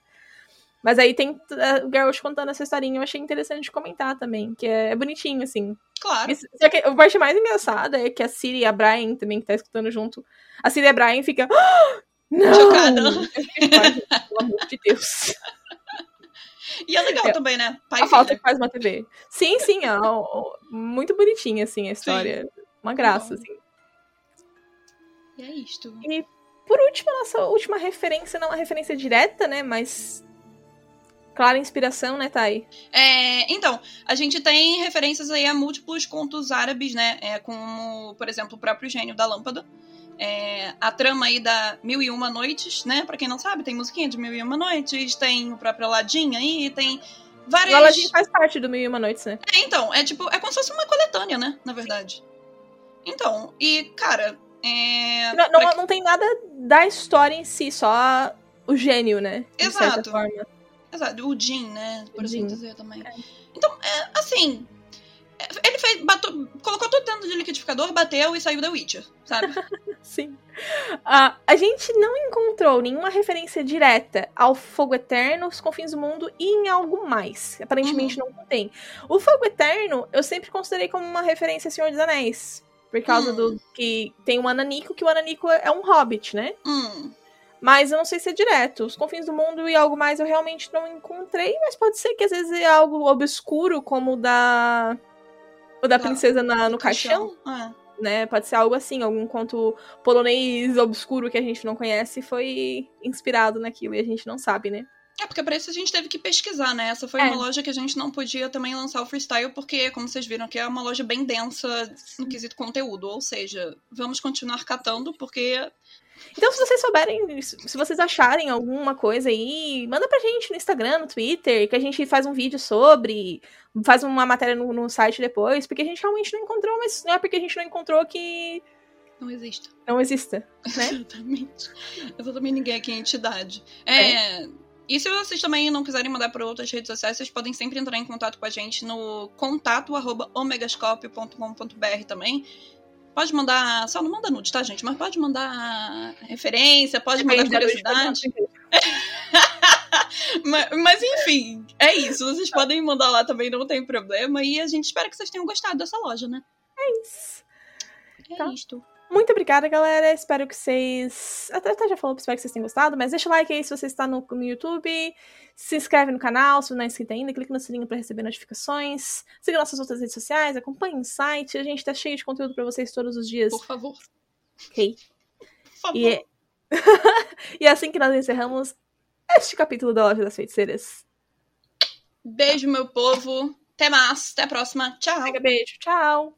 Mas aí tem eh, o Geralt contando essa historinha, eu achei interessante de comentar também, que é, é bonitinho, assim. Claro. Isso- Só que a parte mais engraçada é que a Siri e a Brian também, que tá escutando junto, a Siri e a Brian fica. *gasps* "Ah, Não! Chocada. Eu fiquei, "Ai, gente, Pelo amor de Deus. E é legal É. também, né? Pai A e falta que faz uma TV. Sim, sim, é muito bonitinha, assim, a história. Uma graça, Bom. assim. E é isto. Por último, a nossa última referência, não uma referência direta, né? Mas. Clara inspiração, né, Thay? É, então, a gente tem referências aí a múltiplos contos árabes, né? É, como, por exemplo, o próprio Gênio da Lâmpada. É, a trama aí da Mil e Uma Noites, né? Pra quem não sabe, tem musiquinha de Mil e Uma Noites, tem o próprio Aladdin aí, tem O várias... Aladdin faz parte do Mil e Uma Noites, né? É, então, é tipo, é como se fosse uma coletânea, né? Na verdade. Então, e, cara, é... Não, não, não tem nada da história em si, só o gênio, né? Exato. Exato, o Jin, né? Por O assim dizer também. Então, é, assim. é, Ele fez. Batou, colocou tudo dentro de liquidificador, bateu e saiu da Witcher, sabe? *laughs* Sim. Ah, a gente não encontrou nenhuma referência direta ao Fogo Eterno, os Confins do Mundo e em algo mais. Aparentemente não tem. O Fogo Eterno eu sempre considerei como uma referência a Senhor dos Anéis. Por causa Hum. do que tem o Ananico, que o Ananico é um hobbit, né? hum. Mas eu não sei se é direto. Os Confins do Mundo e algo mais eu realmente não encontrei, mas pode ser que às vezes é algo obscuro, como o da. O da princesa na- no caixão Ah, né? Pode ser algo assim, algum conto polonês obscuro que a gente não conhece foi inspirado naquilo e a gente não sabe, né? É, porque pra isso a gente teve que pesquisar, né? Essa foi É. uma loja que a gente não podia também lançar o freestyle, porque, como vocês viram aqui, é uma loja bem densa no quesito conteúdo. Ou seja, vamos continuar catando, porque Então, se vocês souberem, se vocês acharem alguma coisa aí, manda pra gente no Instagram, no Twitter, que a gente faz um vídeo sobre, faz uma matéria no, no site depois, porque a gente realmente não encontrou, mas não é porque a gente não encontrou que não existe. não exista, né? *laughs* Exatamente. Exatamente ninguém aqui é entidade. É. E se vocês também não quiserem mandar para outras redes sociais, vocês podem sempre entrar em contato com a gente no contato arroba omegascope.com.br também. Pode mandar. Só não manda nude, tá, gente? Mas pode mandar referência, pode mandar Depende curiosidade. *laughs* Mas, mas, enfim, é isso. Vocês podem mandar lá também, não tem problema. E a gente espera que vocês tenham gostado dessa loja, né? É isso. É Tá. isto. Muito obrigada, galera. Espero que vocês. Até, até já falou, espero que vocês tenham gostado, mas deixa o like aí se você está no, no YouTube. Se inscreve no canal, se não é inscrito ainda, clica no sininho para receber notificações. Siga nossas outras redes sociais, acompanhe o site. A gente tá cheio de conteúdo para vocês todos os dias. Por favor. Ok? Por favor. E é... *laughs* e é assim que nós encerramos este capítulo da Loja das Feiticeiras. Beijo, meu povo. Até mais. Até a próxima. Tchau. Mega beijo, tchau!